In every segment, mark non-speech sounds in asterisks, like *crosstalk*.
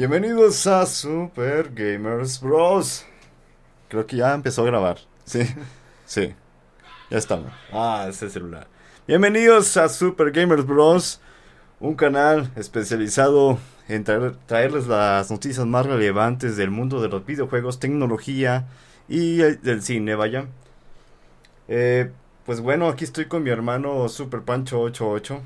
Bienvenidos a Super Gamers Bros. Creo que ya empezó a grabar. Sí, *laughs* sí. Ya estamos. Ah, ese celular. Bienvenidos a Super Gamers Bros. Un canal especializado en traerles las noticias más relevantes del mundo de los videojuegos, tecnología y del cine, vaya. Eh, pues bueno, aquí estoy con mi hermano Super Pancho 88.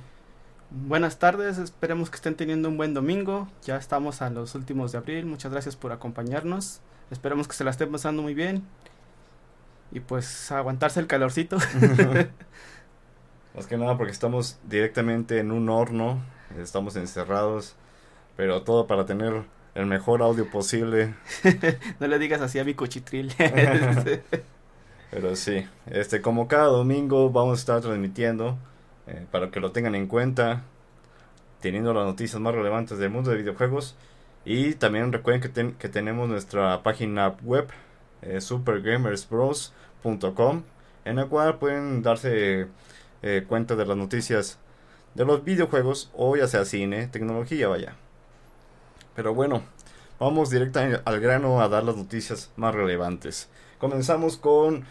Buenas tardes, esperemos que estén teniendo un buen domingo. Ya estamos a los últimos de abril. Muchas gracias por acompañarnos. Esperemos que se la estén pasando muy bien. Y pues aguantarse el calorcito. *laughs* *laughs* Más que nada porque estamos directamente en un horno. Estamos encerrados. Pero todo para tener el mejor audio posible. *laughs* no le digas así a mi cochitril. pero sí, este como cada domingo vamos a estar transmitiendo eh, para que lo tengan en cuenta, teniendo las noticias más relevantes del mundo de videojuegos. Y también recuerden que, que tenemos nuestra página web, eh, supergamersbros.com, en la cual pueden darse eh, cuenta de las noticias de los videojuegos o ya sea cine, tecnología, vaya. Pero bueno, vamos directamente al grano a dar las noticias más relevantes. Comenzamos con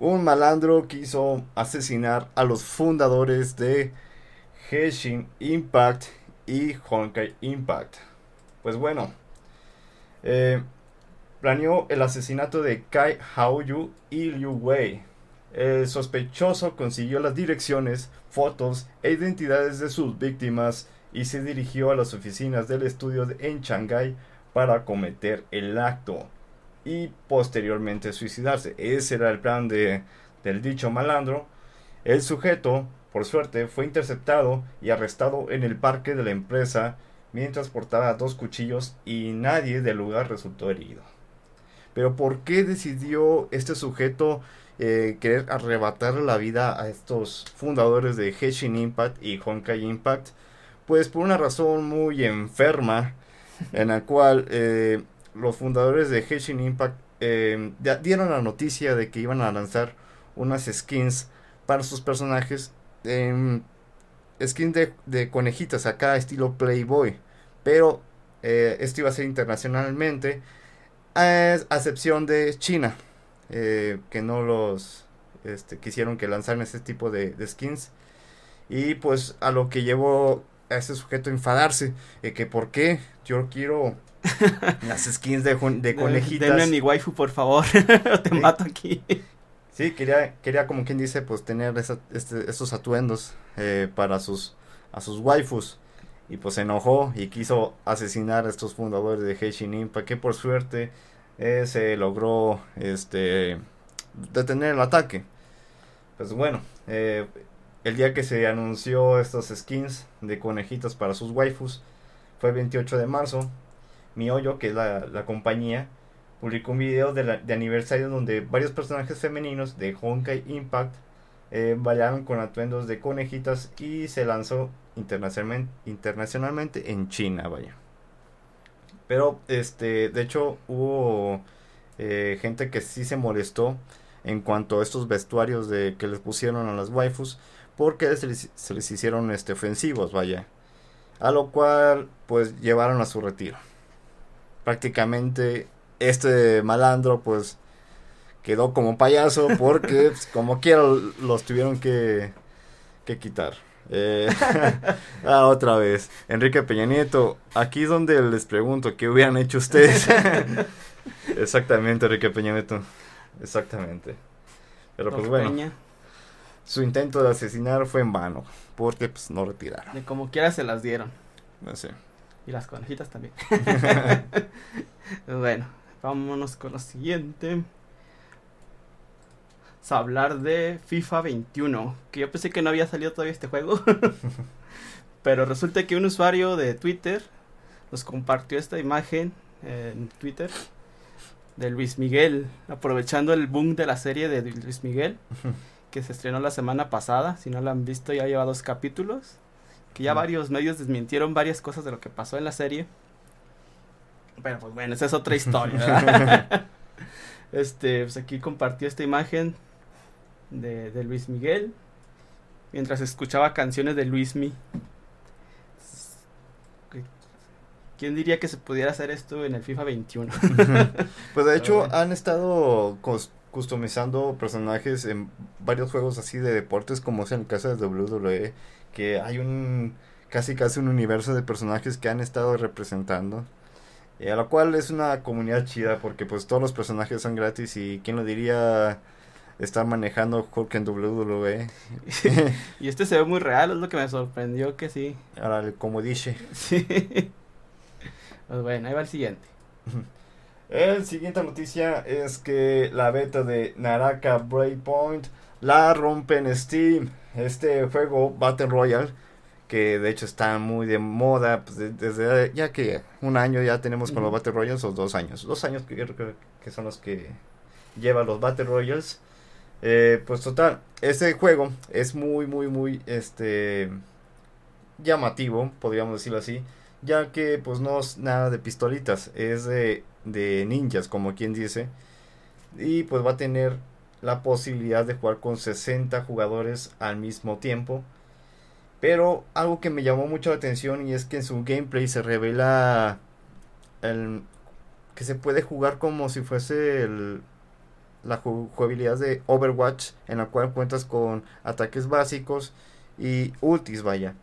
un malandro quiso asesinar a los fundadores de Henshin Impact y Honkai Impact. Pues bueno, eh, planeó el asesinato de Kai Haoyu y Liu Wei. El sospechoso consiguió las direcciones, fotos e identidades de sus víctimas y se dirigió a las oficinas del estudio en Shanghai para cometer el acto y posteriormente suicidarse. Ese era el plan de, del dicho malandro. El sujeto, por suerte, fue interceptado y arrestado en el parque de la empresa mientras portaba dos cuchillos y nadie del lugar resultó herido. Pero ¿por qué decidió este sujeto eh, querer arrebatar la vida a estos fundadores de Henshin Impact y Honkai Impact? Pues por una razón muy enferma en la cual eh, los fundadores de Henshin Impact eh, dieron la noticia de que iban a lanzar unas skins para sus personajes. Eh, skins de, conejitas acá estilo Playboy. Pero eh, esto iba a ser internacionalmente. A excepción de China. Eh, que no los este, quisieron que lanzaran ese tipo de, de, skins. Y pues a lo que llevó a ese sujeto a enfadarse. que por qué yo quiero *laughs* las skins de, de conejitas. Denme mi waifu, por favor. *laughs* Te mato aquí. Sí, quería, quería como quien dice, pues tener este, estos atuendos eh, para sus, a sus waifus. Y pues se enojó y quiso asesinar a estos fundadores de Heishin Impact, que por suerte eh, se logró este detener el ataque. Pues bueno, eh, el día que se anunció estos skins de conejitos para sus waifus fue el 28 de marzo Miyoyo, que es la, compañía, publicó un video de, aniversario donde varios personajes femeninos de Honkai Impact eh, bailaron con atuendos de conejitas y se lanzó internacionalmente, internacionalmente en China, vaya. Pero, este, de hecho, hubo eh, gente que sí se molestó en cuanto a estos vestuarios de que les pusieron a las waifus porque se les, se les hicieron este, ofensivos, vaya. A lo cual, pues, llevaron a su retiro prácticamente este malandro pues quedó como payaso porque *laughs* pues, como quiera los tuvieron que, que quitar. Eh, *laughs* ah, otra vez, Enrique Peña Nieto, aquí es donde les pregunto, ¿qué hubieran hecho ustedes? *laughs* Exactamente, Enrique Peña Nieto, exactamente. Pero pues bueno, su intento de asesinar fue en vano, porque pues no retiraron. De como quiera se las dieron. No sé. Y las conejitas también. *laughs* *laughs* bueno, vámonos con lo siguiente. Vamos a hablar de FIFA 21. Que yo pensé que no había salido todavía este juego. *laughs* Pero resulta que un usuario de Twitter nos compartió esta imagen en Twitter de Luis Miguel, aprovechando el boom de la serie de Luis Miguel, que se estrenó la semana pasada. Si no la han visto, ya lleva dos capítulos que ya varios medios desmintieron varias cosas de lo que pasó en la serie. Pero pues bueno, esa es otra *laughs* historia. *laughs* este, pues aquí compartió esta imagen de, de, Luis Miguel mientras escuchaba canciones de Luis Mi. ¿Quién diría que se pudiera hacer esto en el FIFA 21? *laughs* pues de hecho han estado customizando personajes en varios juegos así de deportes como es en el caso de WWE, que hay un casi casi un universo de personajes que han estado representando. Y a lo cual es una comunidad chida porque pues todos los personajes son gratis y quién lo diría estar manejando Hulk en WWE. *laughs* y este se ve muy real, es lo que me sorprendió que sí. Ahora, como dice. *laughs* Sí. Pues bueno, ahí va el siguiente. El siguiente noticia es que la beta de Naraka Breakpoint la rompe en Steam. Este juego Battle Royale, que de hecho está muy de moda, pues, desde ya que un año ya tenemos con los Battle Royales, o dos años. Dos años que, que son los que llevan los Battle Royales. Eh, pues total, este juego es muy, muy, muy, este, llamativo, podríamos decirlo así ya que pues no es nada de pistolitas, es de, de ninjas, como quien dice, y pues va a tener la posibilidad de jugar con 60 jugadores al mismo tiempo. Pero algo que me llamó mucho la atención y es que en su gameplay se revela el, que se puede jugar como si fuese el, la jugabilidad de Overwatch en la cual cuentas con ataques básicos y ultis vaya.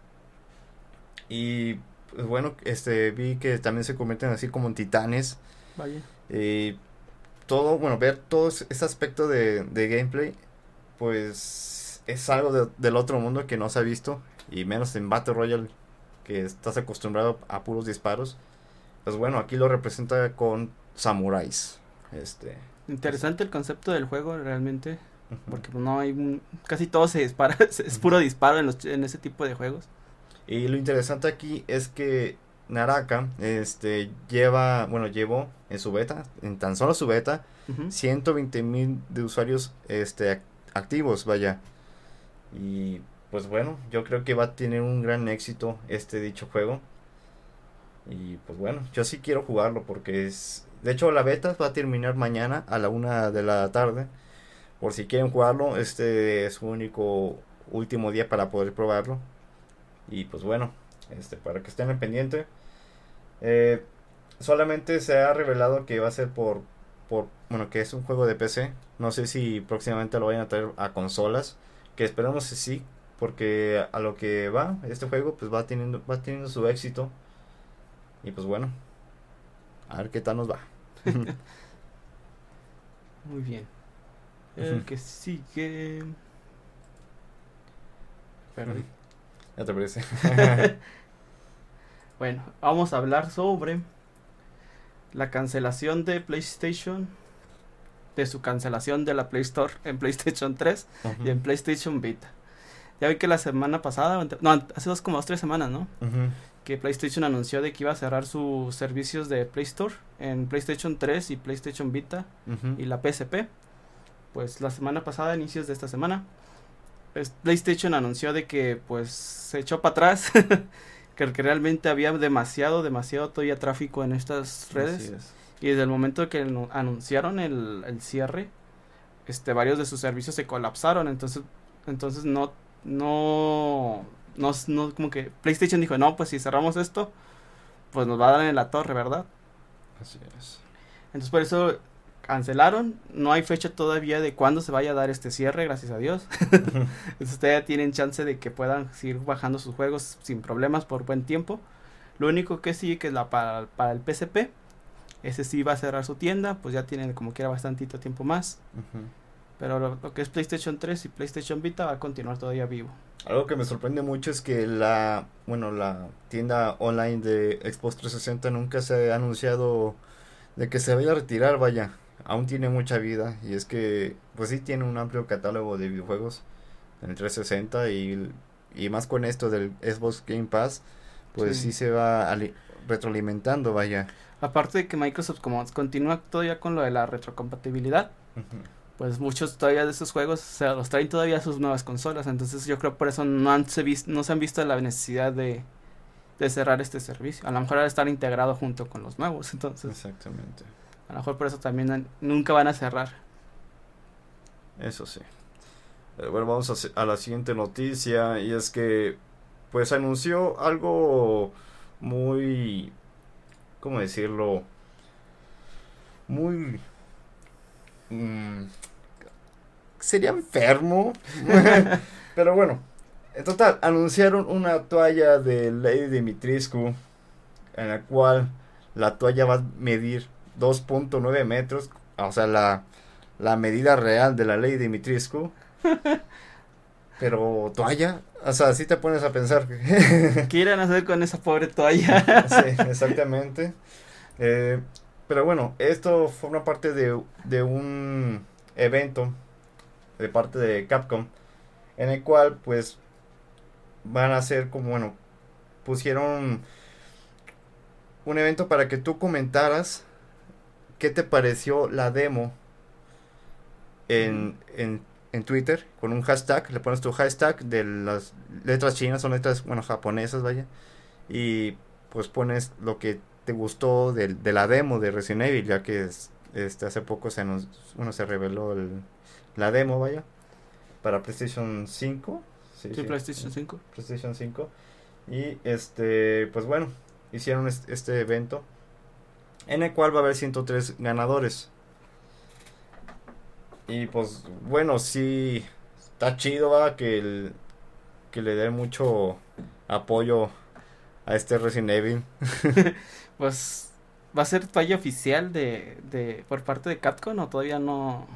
Y pues bueno, este vi que también se convierten así como en titanes. Vaya. Y todo, bueno, ver todo ese aspecto de, gameplay, pues es algo del otro mundo que no se ha visto. Y menos en Battle Royale, que estás acostumbrado a puros disparos. Pues bueno, aquí lo representa con samuráis. Este. Interesante el concepto del juego realmente. Porque no hay. Casi todo se dispara. *laughs* es puro disparo en, los, en ese tipo de juegos. Y lo interesante aquí es que Naraka este, lleva, bueno, llevó en su beta, en tan solo su beta, 120 mil de usuarios este, activos, vaya. Y pues bueno, yo creo que va a tener un gran éxito este dicho juego. Y pues bueno, yo sí quiero jugarlo porque es... De hecho, la beta va a terminar mañana a la una de la tarde. Por si quieren jugarlo, este es su único último día para poder probarlo. Y pues bueno, este, para que estén en pendiente. Eh, solamente se ha revelado que va a ser por, por, bueno, que es un juego de PC. No sé si próximamente lo vayan a traer a consolas. Que esperamos que sí, porque a lo que va este juego, pues va teniendo, va teniendo su éxito. Y pues bueno, a ver qué tal nos va. *laughs* Muy bien. El que sigue. Perdón. Ya te parece. *laughs* bueno, vamos a hablar sobre la cancelación de PlayStation, de su cancelación de la Play Store en PlayStation 3 y en PlayStation Vita. Ya vi que la semana pasada, no, hace dos como dos, tres semanas, ¿no? Que PlayStation anunció de que iba a cerrar sus servicios de Play Store en PlayStation 3 y PlayStation Vita y la PSP. Pues la semana pasada, inicios de esta semana, PlayStation anunció de que pues se echó para atrás, *laughs* que, realmente había demasiado, demasiado todavía tráfico en estas redes. Y desde el momento que anunciaron el, cierre, este varios de sus servicios se colapsaron, entonces entonces no no no, no como que PlayStation dijo, "No, pues si cerramos esto, pues nos va a dar en la torre, ¿verdad?" Así es. Entonces por eso cancelaron. No hay fecha todavía de cuándo se vaya a dar este cierre, gracias a Dios. *laughs* Ya tienen chance de que puedan seguir bajando sus juegos sin problemas por buen tiempo. Lo único que sí que es la para, para el PSP. Ese sí va a cerrar su tienda, pues ya tienen como quiera bastantito tiempo más. Pero lo, que es PlayStation 3 y PlayStation Vita va a continuar todavía vivo. Algo que me sorprende mucho es que la, bueno, la tienda online de Xbox 360 nunca se ha anunciado de que se vaya a retirar, vaya aún tiene mucha vida y es que pues sí tiene un amplio catálogo de videojuegos en el 360 y, y más con esto del Xbox Game Pass pues sí, se va retroalimentando vaya. Aparte de que Microsoft como continúa todavía con lo de la retrocompatibilidad pues muchos todavía de esos juegos se los traen todavía a sus nuevas consolas entonces yo creo por eso no han se no se han visto la necesidad de de cerrar este servicio. A lo mejor estar integrado junto con los nuevos entonces exactamente a lo mejor por eso también nunca van a cerrar. Eso sí. Eh, bueno, vamos a, la siguiente noticia y es que pues anunció algo muy ¿cómo decirlo? Muy... mm, sería enfermo. *laughs* Pero bueno, en total, anunciaron una toalla de Lady Dimitrescu, en la cual la toalla va a medir 2.9 metros, o sea, la, la medida real de la Lady Dimitrescu. *laughs* Pero toalla, o sea, si te pones a pensar. *laughs* ¿Qué irán a hacer con esa pobre toalla? *laughs* sí, exactamente. Eh, pero bueno, esto forma parte de, de un evento de parte de Capcom en el cual pues van a hacer como bueno pusieron un evento para que tú comentaras qué te pareció la demo en, en, en Twitter con un hashtag le pones tu hashtag de las letras chinas son letras bueno japonesas vaya y pues pones lo que te gustó de, de la demo de Resident Evil ya que es- este hace poco se nos bueno se reveló el, la demo vaya para PlayStation 5 sí, Sí, sí, PlayStation 5. PlayStation 5 y este pues bueno hicieron es- este evento en el cual va a haber 103 ganadores. Y pues bueno sí está chido va que el- que le dé mucho apoyo a este Resident Evil. *laughs* Pues, ¿va a ser toalla oficial de, de por parte de Capcom o todavía no?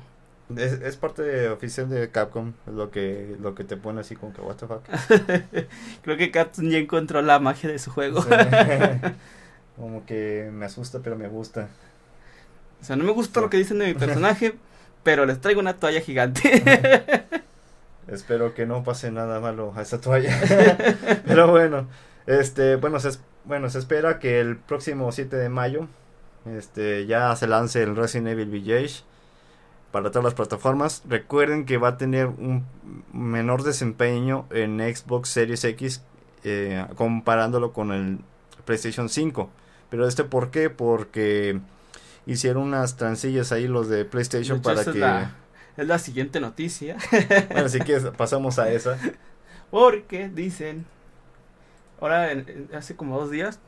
es, es parte de- oficial de Capcom es lo que lo que te pone así como que what the fuck *laughs* Creo que Capcom ya encontró la magia de su juego. *laughs* Como que me asusta pero me gusta O sea, no me gusta lo que dicen de mi *laughs* personaje, pero les traigo una toalla gigante. Espero que no pase nada malo a esta toalla. *laughs* Pero bueno, este, bueno, se, bueno, se espera que el próximo 7 de mayo, este, ya se lance el Resident Evil Village para todas las plataformas. Recuerden que va a tener un menor desempeño en Xbox Series X eh, comparándolo con el PlayStation 5. Pero este, ¿por qué? Porque hicieron unas transillas ahí los de De PlayStation hecho, para que... es, la, es la siguiente noticia. *laughs* Bueno, si quieres, pasamos a esa. *laughs* Porque dicen, ahora hace como dos días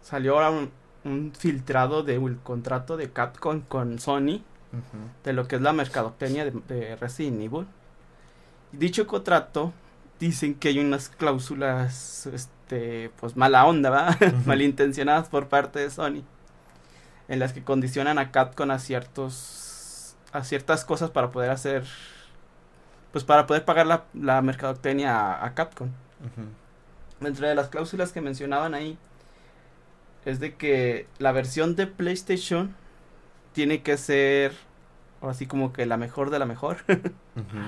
salió ahora un, un filtrado del contrato de Capcom con Sony de lo que es la mercadotecnia de, de Resident Evil. Dicho contrato dicen que hay unas cláusulas, este, pues mala onda, ¿va? *laughs* Ujú. malintencionadas por parte de Sony, en las que condicionan a Capcom a ciertos, a ciertas cosas para poder hacer, pues para poder pagar la, la mercadotecnia a, a Capcom. Ujú. Dentro de las cláusulas que mencionaban ahí es de que la versión de PlayStation tiene que ser así como que la mejor de la mejor *laughs* Ujú.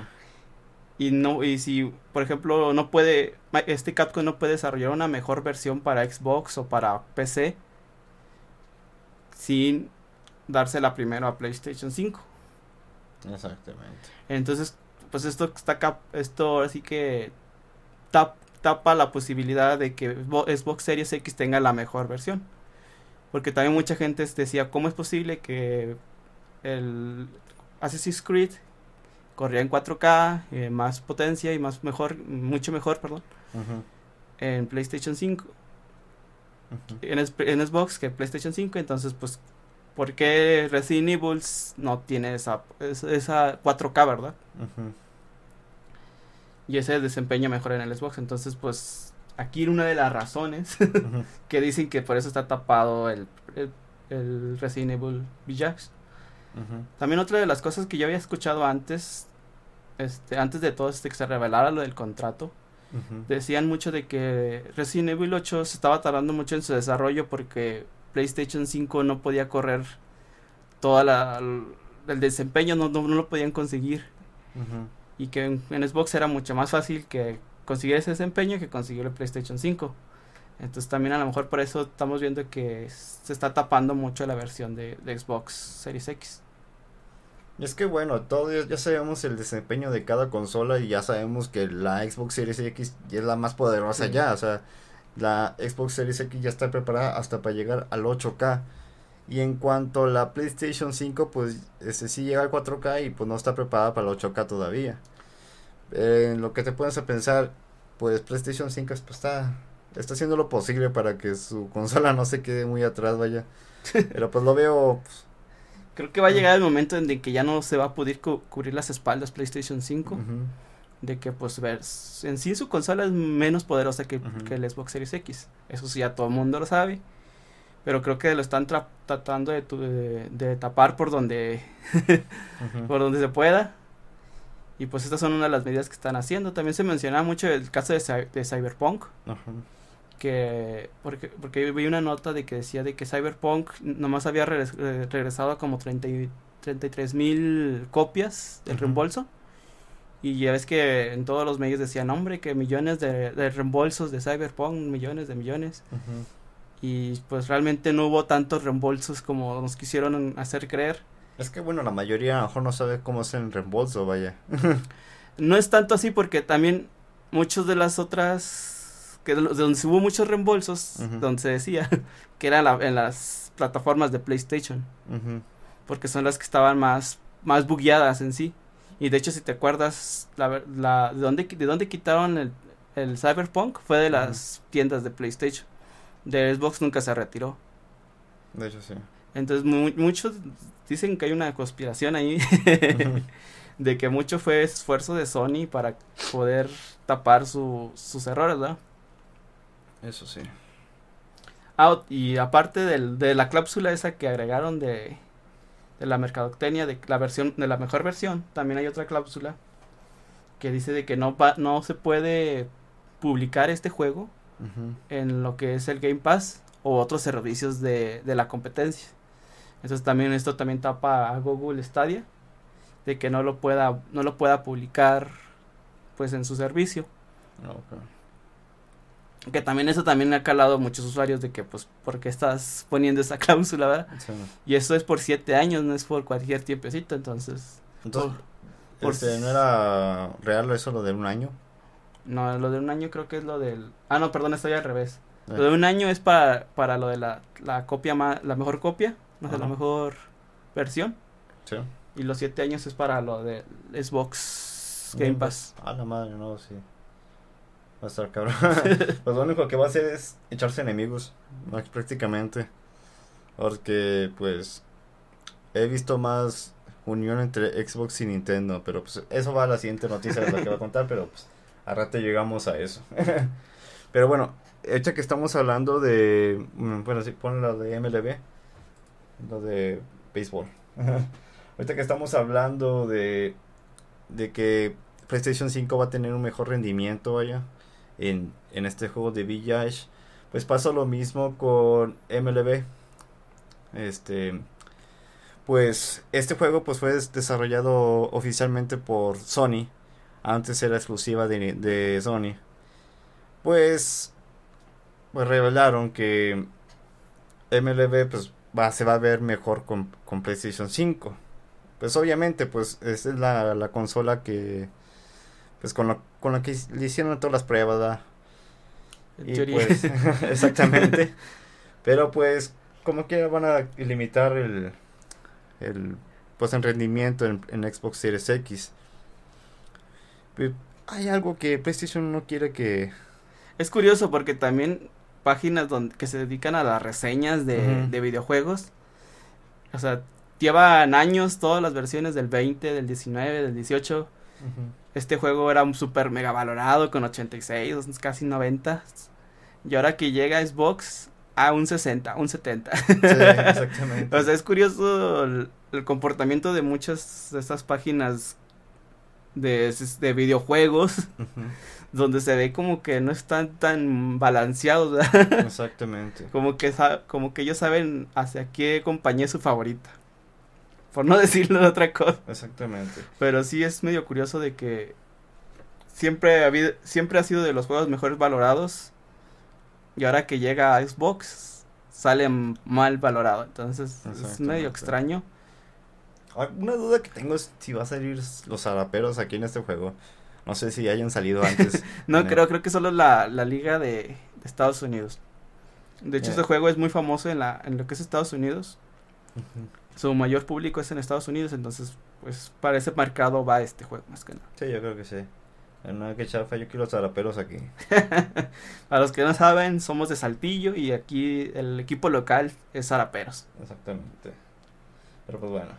Y no y si por ejemplo no puede este Capcom no puede desarrollar una mejor versión para Xbox o para PC sin dársela primero a PlayStation 5. Exactamente. Entonces, pues esto está cap esto así que tap- tapa la posibilidad de que Xbo- Xbox Series X tenga la mejor versión. Porque también mucha gente decía, ¿cómo es posible que el Assassin's Creed corría en 4K, eh, más potencia y más mejor, mucho mejor, perdón, en PlayStation 5, Ujú. en, es- en Xbox que PlayStation 5? Entonces, pues, ¿por qué Resident Evil no tiene esa, esa, esa 4K, verdad? Y ese desempeño mejor en el Xbox. Entonces, pues aquí una de las razones *laughs* que dicen que por eso está tapado el, el, el Resident Evil Village. También otra de las cosas que yo había escuchado antes, este, antes de todo este que se revelara lo del contrato, decían mucho de que Resident Evil 8 se estaba tardando mucho en su desarrollo porque PlayStation 5 no podía correr toda la el desempeño no, no, no lo podían conseguir. Y que en, en Xbox era mucho más fácil que conseguir ese desempeño que conseguir el PlayStation 5. Entonces también a lo mejor por eso estamos viendo que se está tapando mucho la versión de, de Xbox Series X. Y es que bueno, todos ya sabemos el desempeño de cada consola y ya sabemos que la Xbox Series X es la más poderosa Sí. ya, o sea, la Xbox Series X ya está preparada hasta para llegar al 8K. Y en cuanto a la PlayStation 5, pues este sí llega al 4K y pues no está preparada para el 8K todavía. Eh, en lo que te pones a pensar, pues PlayStation 5 pues, está está haciendo lo posible para que su consola no se quede muy atrás, vaya. Pero pues lo veo... Pues, Creo que va a llegar el momento en que ya no se va a poder cu cubrir las espaldas PlayStation 5. ujú, De que pues ver, en sí su consola es menos poderosa que, el Xbox Series X. Eso sí ya todo el mundo lo sabe. Pero creo que lo están tra- tratando de, tu- de, de tapar por donde, *laughs* por donde se pueda. Y pues estas son una de las medidas que están haciendo. También se menciona mucho el caso de, Cy- de Cyberpunk. Ajá. que porque porque vi una nota de que decía de que Cyberpunk nomás había regres- eh, regresado a como 30 y 33 mil copias del reembolso. Y ya ves que en todos los medios decían hombre que millones de, de reembolsos de Cyberpunk millones de millones y pues realmente no hubo tantos reembolsos como nos quisieron hacer creer. Es que bueno, la mayoría a lo mejor no sabe cómo hacer el reembolso, vaya. *laughs* no es tanto así porque también muchos de las otras que de donde hubo muchos reembolsos donde se decía *laughs* que era la- en las plataformas de PlayStation. Porque son las que estaban más más bugueadas en sí. Y de hecho si te acuerdas la, la de dónde de dónde quitaron el, el Cyberpunk fue de las tiendas de PlayStation. De Xbox nunca se retiró. De hecho, sí. entonces mu- muchos dicen que hay una conspiración ahí *laughs* de que mucho fue esfuerzo de Sony para poder tapar su, sus errores, ¿verdad? Eso sí. Ah, y aparte del, de la cláusula esa que agregaron de, de la mercadotecnia, de la versión, de la mejor versión, también hay otra cláusula que dice de que no va, no se puede publicar este juego en lo que es el Game Pass o otros servicios de, de la competencia. Entonces también esto también tapa a Google Stadia de que no lo pueda no lo pueda publicar pues en su servicio. Ah, ok. Que también eso también ha calado a muchos usuarios de que pues porque estás poniendo esa *laughs* cláusula, ¿verdad? Sí. Y eso es por siete años, no es por cualquier tiempecito, entonces Entonces, por- este, ¿no era real eso lo de un año? no, lo de un año creo que es lo del ah no, perdón, estoy al revés. Eh, Lo de un año es para, para lo de la, la copia más, la mejor copia, no sé, la mejor versión. Sí. Y los siete años es para lo de Xbox Game Pass. Ah, la madre, no, sí. Va a estar cabrón. *laughs* pues lo único que va a hacer es echarse enemigos, ¿no? prácticamente. Porque, pues, he visto más unión entre Xbox y Nintendo. Pero, pues, eso va a la siguiente noticia de la que voy a contar. Pero, pues, a rato llegamos a eso. *laughs* pero bueno, hecha que estamos hablando de. mm, Bueno, sí, pon lo de MLB. Lo de béisbol. *laughs* Ahorita que estamos hablando de. De que PlayStation 5 va a tener un mejor rendimiento vaya en, en este juego de Village pues pasa lo mismo con MLB este pues este juego pues fue des- desarrollado oficialmente por Sony. Antes era exclusiva de, de Sony. Pues pues revelaron que MLB pues se va a ver mejor con, con PlayStation 5 pues obviamente pues esa es la, la consola que pues con, lo, con la que le hicieron todas las pruebas ¿verdad? En Y teoría. pues, *laughs* *laughs* exactamente. Pero pues, como que van a limitar el, el pues el rendimiento en, en Xbox Series X. Hay algo que PlayStation no quiere que... Es curioso porque también páginas donde, que se dedican a las reseñas de, de videojuegos, o sea, llevan años todas las versiones del 20, del 19, del 18. Este juego era un super mega valorado con 86, casi 90. Y ahora que llega Xbox a un 60, un 70. Sí, exactamente. *laughs* O sea, es curioso el, el comportamiento de muchas de estas páginas de, de videojuegos donde se ve como que no están tan balanceados, ¿verdad? Exactamente. *laughs* como que como que ellos saben hacia qué compañía es su favorita. Por no *laughs* decirlo de otra cosa. Exactamente. Pero sí es medio curioso de que siempre ha habido, siempre ha sido de los juegos mejores valorados. Y ahora que llega a Xbox sale mal valorado. Entonces es medio extraño. Ah, Una duda que tengo es si va a salir los haraperos aquí en este juego. No sé si hayan salido antes. *laughs* No el- creo, creo que solo la, la liga de, de Estados Unidos. De hecho, Ya. este juego es muy famoso en la en lo que es Estados Unidos. Ujú. Su mayor público es en Estados Unidos, entonces pues para ese mercado va este juego más que nada. Sí, yo creo que sí. No, que chafa, yo quiero zaraperos aquí. *laughs* Para los que no saben, somos de Saltillo y aquí el equipo local es Zaraperos. Exactamente. Pero pues bueno.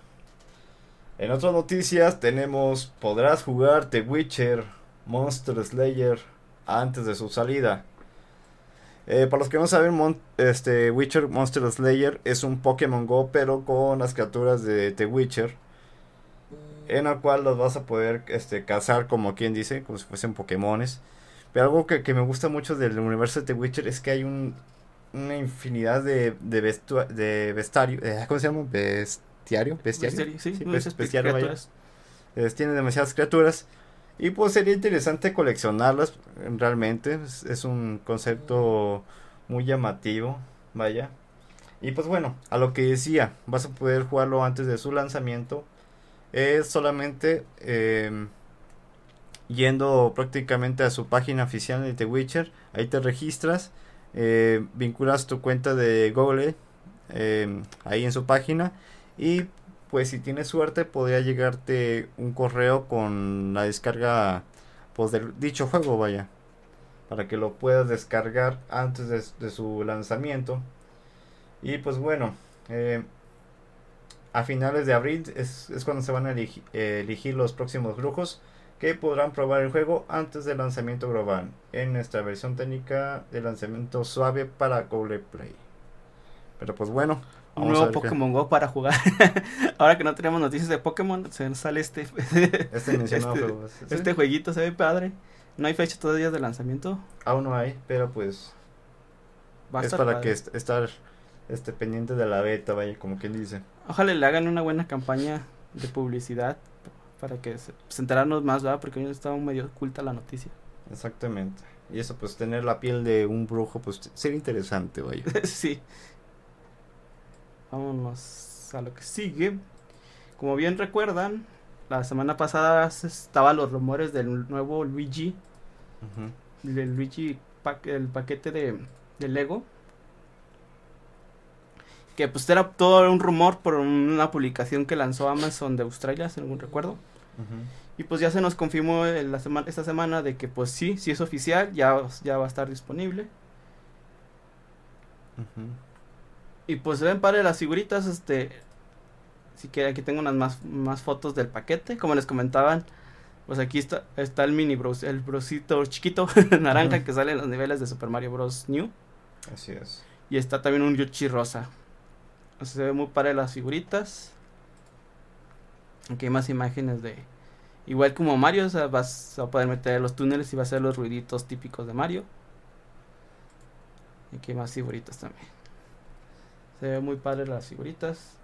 En otras noticias tenemos, podrás jugar The Witcher Monster Slayer antes de su salida. Eh, para los que no saben, este Witcher Monster Slayer es un Pokémon Go, pero con las criaturas de The Witcher. En el cual los vas a poder este, cazar, como quien dice, como si fuesen Pokémones. Pero algo que, me gusta mucho del universo de The Witcher es que hay un, una infinidad de, de, de vestario. Eh, ¿Cómo se llama? Bestiario. Bestiario. sí, bestiario, tiene demasiadas criaturas. Y pues sería interesante coleccionarlas realmente. Es, un concepto muy llamativo. Vaya. Y pues bueno, a lo que decía, vas a poder jugarlo antes de su lanzamiento. Es solamente em, yendo prácticamente a su página oficial de The Witcher. Ahí te registras. Eh, vinculas tu cuenta de Google em, ahí en su página. Y pues si tienes suerte podría llegarte un correo con la descarga pues del dicho juego vaya para que lo puedas descargar antes de, su lanzamiento. Y pues bueno eh, a finales de abril es, cuando se van a elegir, los próximos brujos que podrán probar el juego antes del lanzamiento global en nuestra versión técnica de lanzamiento suave para Google Play. Pero pues bueno un nuevo Pokémon Go para jugar. *laughs* Ahora que no tenemos noticias de Pokémon, se nos sale este. *laughs* este, este, este jueguito se ve padre. No hay fecha todavía de lanzamiento. Aún no hay, pero pues. es para que estar este pendiente de la beta, vaya, como quien dice. Ojalá le hagan una buena campaña de publicidad para que se, pues, enterarnos más, ¿verdad? Porque hoy estaba medio oculta la noticia. Exactamente. Y eso, pues tener la piel de un brujo, pues sería interesante, vaya. *laughs* sí. Vámonos a lo que sigue. Como bien recuerdan, la semana pasada estaban los rumores del nuevo Luigi. Del Luigi, el paquete de, Lego. Que pues era todo un rumor por una publicación que lanzó Amazon de Australia, si no recuerdo. Y pues ya se nos confirmó la semana, esta semana de que pues sí, sí es oficial, ya, ya va a estar disponible. Y pues se ven padre las figuritas, este... Si que aquí tengo unas más, más fotos del paquete, como les comentaban. Pues aquí está, está el mini bros, el brosito chiquito, *laughs* naranja, que sale en los niveles de Super Mario Bros. New. Así es. Y está también un Yoshi rosa. O sea, se ve muy padre las figuritas. Aquí hay más imágenes de... Igual como Mario, o sea, vas a poder meter los túneles y va a ser los ruiditos típicos de Mario. Y aquí hay más figuritas también. Se ve muy padre las figuritas.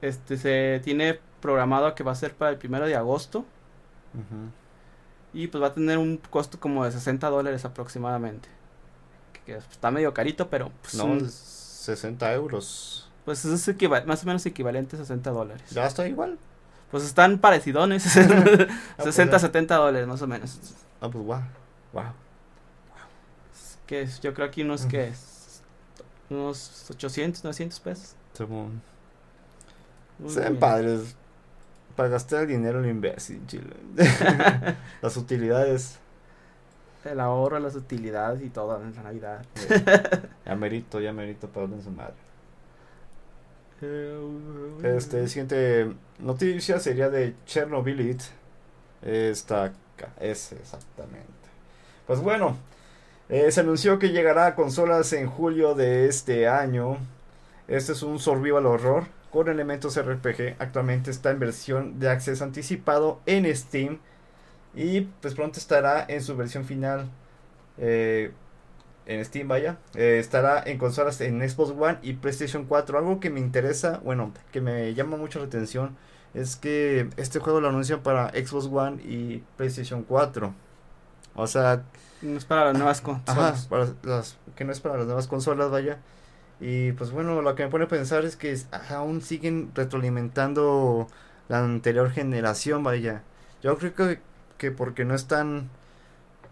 Este se tiene programado que va a ser para el primero de agosto. Y pues va a tener un costo como de 60 dólares aproximadamente. Que, está medio carito, pero pues, no, 60 euros. Pues es más o menos equivalente a 60 dólares. Ya está igual. Pues están parecidones. 60, *laughs* ah, 70 pues *laughs* dólares más o menos. Ah, pues wow. Wow. Que yo creo que unos que unos 800, 900 pesos. Se ven padres. Para gastar el dinero en imbécil, Chile. *laughs* *laughs* las utilidades. El ahorro, las utilidades y todo en la Navidad. *laughs* ya merito, ya merito para su madre. Este, siguiente noticia sería de Chernobyl. Esta es exactamente. Pues bueno, eh, se anunció que llegará a consolas en julio de este año. Este es un survival horror con elementos RPG. Actualmente está en versión de acceso anticipado en Steam. Y pues pronto estará en su versión final. Eh, en Steam, vaya. Eh, estará en consolas en Xbox One y PlayStation 4. Algo que me interesa, bueno, que me llama mucho la atención. Es que este juego lo anuncian para Xbox One y PlayStation 4. O sea, no es para las nuevas consolas. Ajá, para las, que no es para las nuevas consolas, vaya. Y pues bueno, lo que me pone a pensar es que aún siguen retroalimentando la anterior generación, vaya. Yo creo que, que porque no están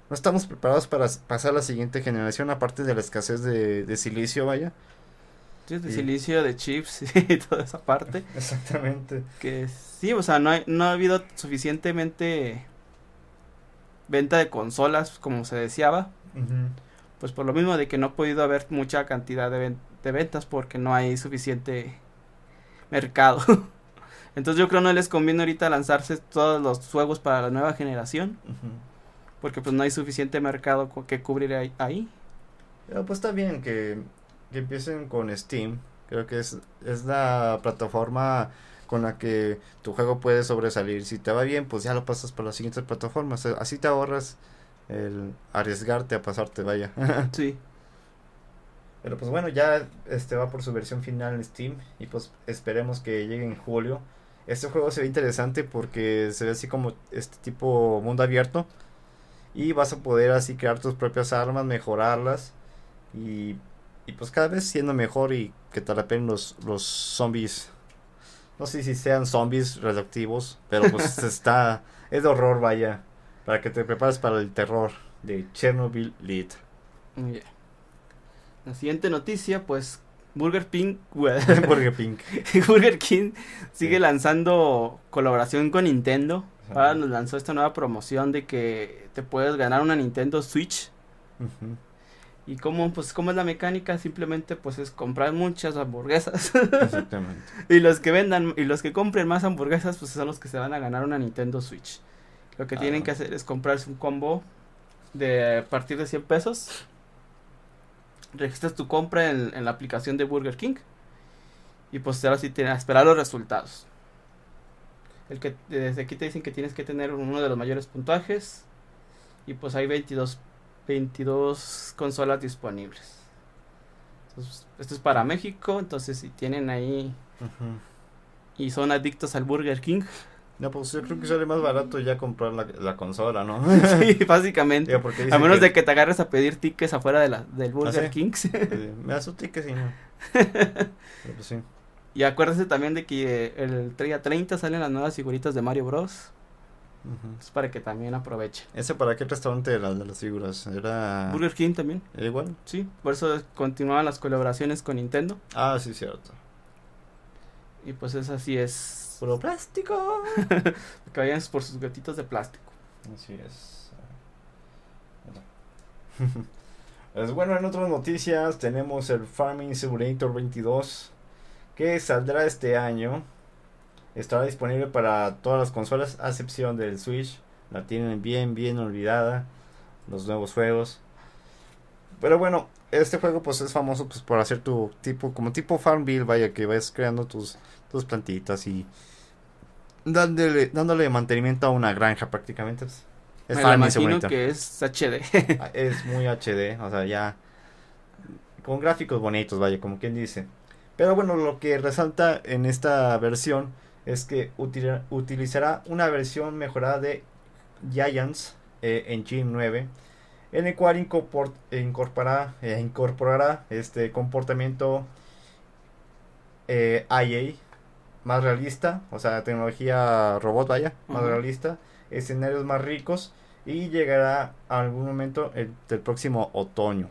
no estamos preparados para pasar a la siguiente generación, aparte de la escasez de, de silicio, vaya. Sí, de silicio, de chips *laughs* y toda esa parte. *laughs* Exactamente. Que sí, o sea, no, no ha habido suficientemente venta de consolas como se deseaba. Pues por lo mismo de que no ha podido haber mucha cantidad de, de ventas porque no hay suficiente mercado. *laughs* Entonces yo creo no les conviene ahorita lanzarse todos los juegos para la nueva generación. Porque pues no hay suficiente mercado que cubrir ahí. pues está bien que, que, empiecen con Steam. Creo que es, es la plataforma con la que tu juego puede sobresalir. Si te va bien, pues ya lo pasas por las siguientes plataformas. Así te ahorras el arriesgarte a pasarte, vaya. *laughs* sí. Pero pues bueno, ya este va por su versión final en Steam y pues esperemos que llegue en julio. Este juego se ve interesante porque se ve así como este tipo mundo abierto y vas a poder así crear tus propias armas, mejorarlas y, y pues cada vez siendo mejor y que te los, los zombies. No sé si sean zombies radioactivos, pero pues *laughs* está, es de horror vaya, para que te prepares para el terror de Chernobyl Lead. La siguiente noticia, pues Burger King, *laughs* Burger, *laughs* Burger King sigue lanzando colaboración con Nintendo. Ahora nos lanzó esta nueva promoción de que te puedes ganar una Nintendo Switch. Y cómo, pues, cómo es la mecánica, simplemente pues es comprar muchas hamburguesas. Exactamente. *laughs* y los que vendan, y los que compren más hamburguesas, pues son los que se van a ganar una Nintendo Switch. Lo que tienen ah. que hacer es comprarse un combo de a partir de 100 pesos registras tu compra en, la aplicación de Burger King y pues ahora sí tienes esperar los resultados. El que desde aquí te dicen que tienes que tener uno de los mayores puntajes y pues hay 22 22 consolas disponibles. esto es para México, entonces si tienen ahí y son adictos al Burger King, no, pues yo creo que sale más barato ya comprar la, consola, ¿no? *laughs* sí, *laughs* básicamente. a menos de que te agarres a pedir tickets afuera de la, del Burger ¿Ah, King. me das un ticket y no. *laughs* pues sí. Y acuérdense también de que el día 30 salen las nuevas figuritas de Mario Bros. Es para que también aprovechen. ¿Ese para qué restaurante era de las figuras? ¿Era Burger King también? ¿Era igual? Sí, por eso continuaban las colaboraciones con Nintendo. Ah, sí, cierto. Y pues es así es Puro plástico. *laughs* que vayan por sus gatitos de plástico. Así es. pues *laughs* bueno, en otras noticias tenemos el Farming Simulator 22 que saldrá este año. Estará disponible para todas las consolas a excepción del Switch. La tienen bien, bien olvidada. Los nuevos juegos. Pero bueno, este juego pues es famoso pues por hacer tu tipo, como tipo Farmville, vaya, que vayas creando tus tus plantitas y dándole, dándole mantenimiento a una granja prácticamente. Pues, es Me imagino que es HD. Ah, es muy HD, o sea, ya con gráficos bonitos, vaya, como quien dice. Pero bueno, lo que resalta en esta versión es que utilizará una versión mejorada de Giants eh, Engine 9 en el cual incorporará, eh, incorporará este comportamiento eh, IA más realista, o sea, tecnología robot, vaya, más realista, escenarios más ricos y llegará a algún momento el, del próximo otoño.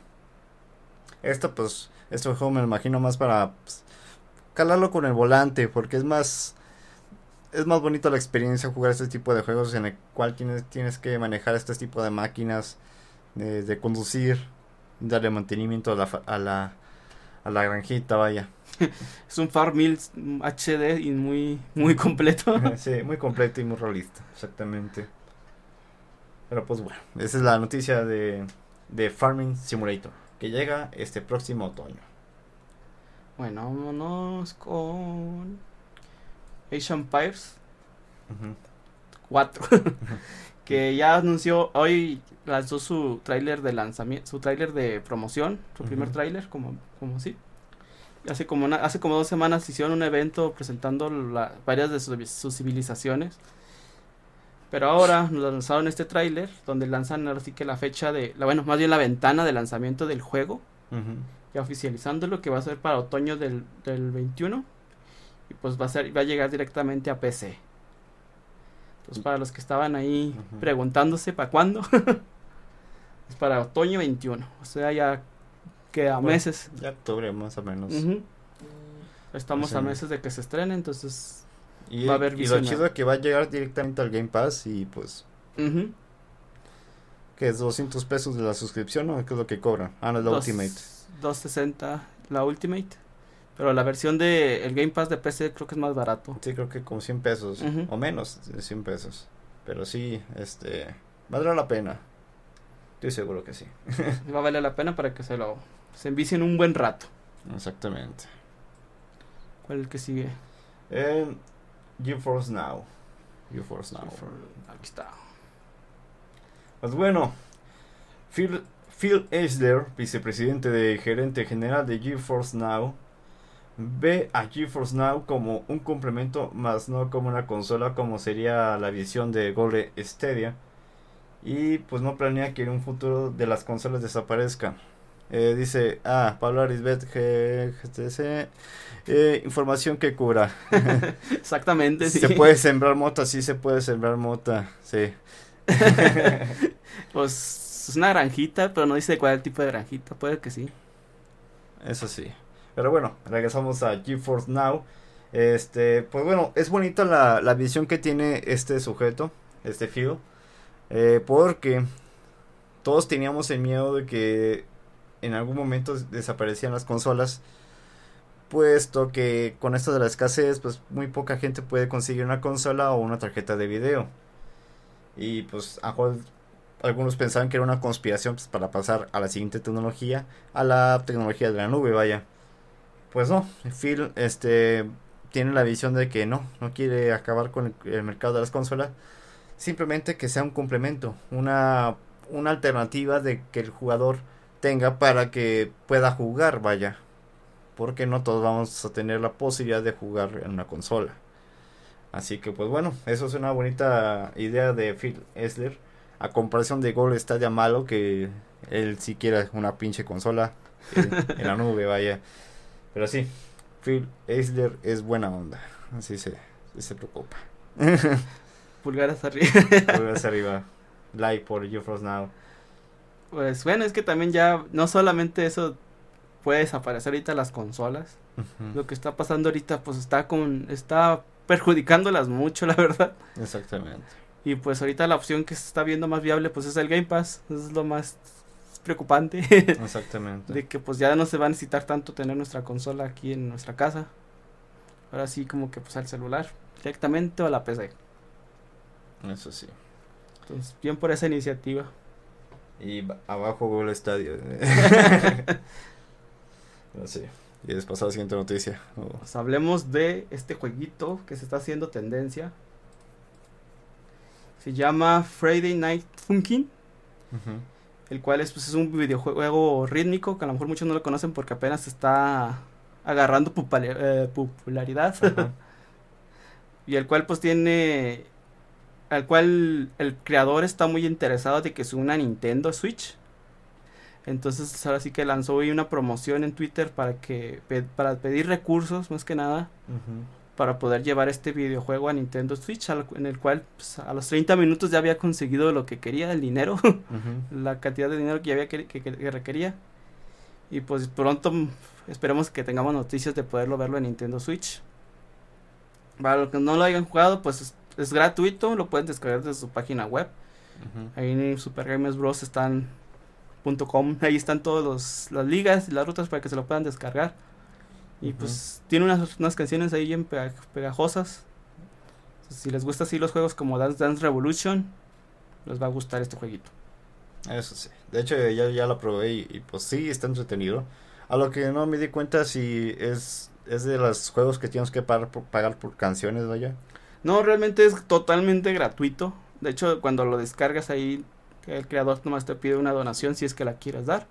Esto pues, este juego me lo imagino más para pues, calarlo con el volante, porque es más es más bonito la experiencia jugar este tipo de juegos en el cual tienes, tienes que manejar este tipo de máquinas, de, conducir, darle mantenimiento a la, a la, a la granjita, vaya. *laughs* es un Farmville HD y muy, muy *laughs* completo. *laughs* sí, muy completo y muy realista, exactamente. Pero pues bueno, esa es la noticia de, de Farming Simulator, que llega este próximo otoño. Bueno, vámonos con Asian Empires 4, *laughs* que ya anunció, hoy lanzó su tráiler de lanzamiento, su tráiler de promoción, su primer tráiler, como, como sí hace como, hace como dos semanas hicieron un evento presentando varias de sus, civilizaciones. Pero ahora nos lanzaron este tráiler donde lanzan ahora sí que la fecha de, la, bueno, más bien la ventana de lanzamiento del juego. Ya oficializándolo que va a ser para otoño del, del 21. Y pues va a ser, va a llegar directamente a PC. Entonces para los que estaban ahí preguntándose para cuándo. *laughs* es para otoño 21. O sea, ya queda meses. Ya octubre más o menos. Estamos pues a meses de que se estrene, entonces y, va a haber Y lo chido es que va a llegar directamente al Game Pass y pues... que es 200 pesos de la suscripción, ¿no? ¿Qué es lo que cobran? Ah, no, es la Dos- Ultimate. 260 la Ultimate. Pero la versión de el Game Pass de PC creo que es más barato. Sí, creo que como 100 pesos o menos de 100 pesos. Pero sí, este, valdrá la pena. Estoy seguro que sí. *laughs* Va a valer la pena para que se lo se envicien un buen rato. Exactamente. ¿Cuál es el que sigue? En GeForce Now. GeForce Now. Aquí está. Pues bueno, Phil, Phil Eisler, vicepresidente de gerente general de GeForce Now, ve a GeForce Now como un complemento, más no como una consola, como sería la visión de Google Stadia. Y pues no planea que en un futuro de las consolas desaparezcan. Eh, dice, ah, Pablo Arisbet, GTC, eh, información que cura. *laughs* Exactamente, sí. Se puede sembrar mota, sí se puede sembrar mota, sí. *laughs* Pues es una granjita, pero no dice cuál tipo de granjita. Puede que sí. Eso sí. Pero bueno, regresamos a GeForce Now. Este, pues bueno, es bonita la, la visión que tiene este sujeto, este Phil. eh, porque todos teníamos el miedo de que en algún momento desaparecían las consolas. Puesto que con esto de la escasez, pues muy poca gente puede conseguir una consola o una tarjeta de video. Y pues a algunos pensaban que era una conspiración pues, para pasar a la siguiente tecnología, a la tecnología de la nube, vaya. Pues no, Phil este tiene la visión de que no, no quiere acabar con el, mercado de las consolas, simplemente que sea un complemento, una una alternativa de que el jugador tenga para que pueda jugar, vaya. Porque no todos vamos a tener la posibilidad de jugar en una consola. Así que pues bueno, eso es una bonita idea de Phil Esler. A comparación de Google Stadia malo que él sí quiere una pinche consola en, en la nube, vaya. *laughs* Pero sí, Phil Eisler es buena onda. Así se, se preocupa. *laughs* Pulgares arriba. *laughs* Pulgares arriba. Like por GeForce Now. Pues bueno, es que también ya no solamente eso puede desaparecer ahorita las consolas. Lo que está pasando ahorita pues está con está perjudicándolas mucho, la verdad. Exactamente. Y pues ahorita la opción que se está viendo más viable pues es el Game Pass. Eso es lo más preocupante. Exactamente. de que pues ya no se va a necesitar tanto tener nuestra consola aquí en nuestra casa. Ahora sí como que pues al celular directamente o a la PC. Eso sí. Entonces, bien por esa iniciativa. Y ba- abajo Google Stadia. *laughs* No sé. Y después a la siguiente noticia. Oh. Pues hablemos de este jueguito que se está haciendo tendencia. Se llama Friday Night Funkin', Ujú. El cual es, pues, es un videojuego rítmico que a lo mejor muchos no lo conocen porque apenas está agarrando eh, popularidad. *laughs* Y el cual pues tiene al cual el creador está muy interesado de que se una Nintendo Switch entonces ahora sí que lanzó hoy una promoción en Twitter para que para pedir recursos más que nada. Para poder llevar este videojuego a Nintendo Switch al- en el cual pues, a los 30 minutos ya había conseguido lo que quería el dinero. *laughs* La cantidad de dinero que había que, que- que requería. Y pues pronto esperemos que tengamos noticias de poderlo verlo en Nintendo Switch. Para los que no lo hayan jugado pues es, es gratuito lo pueden descargar desde su página web. Ahí en Super Gamers Bros. están .com ahí están todas las ligas y las rutas para que se lo puedan descargar y pues tiene unas, unas canciones ahí bien pega- pegajosas si les gusta así los juegos como Dance Dance Revolution les va a gustar este jueguito Eso sí. De hecho, ya, ya lo probé y, y, pues sí, está entretenido. A lo que no me di cuenta si es, es de los juegos que tienes que pagar por, pagar por canciones, vaya. No, realmente es totalmente gratuito. De hecho, cuando lo descargas ahí, el creador nomás te pide una donación si es que la quieres dar.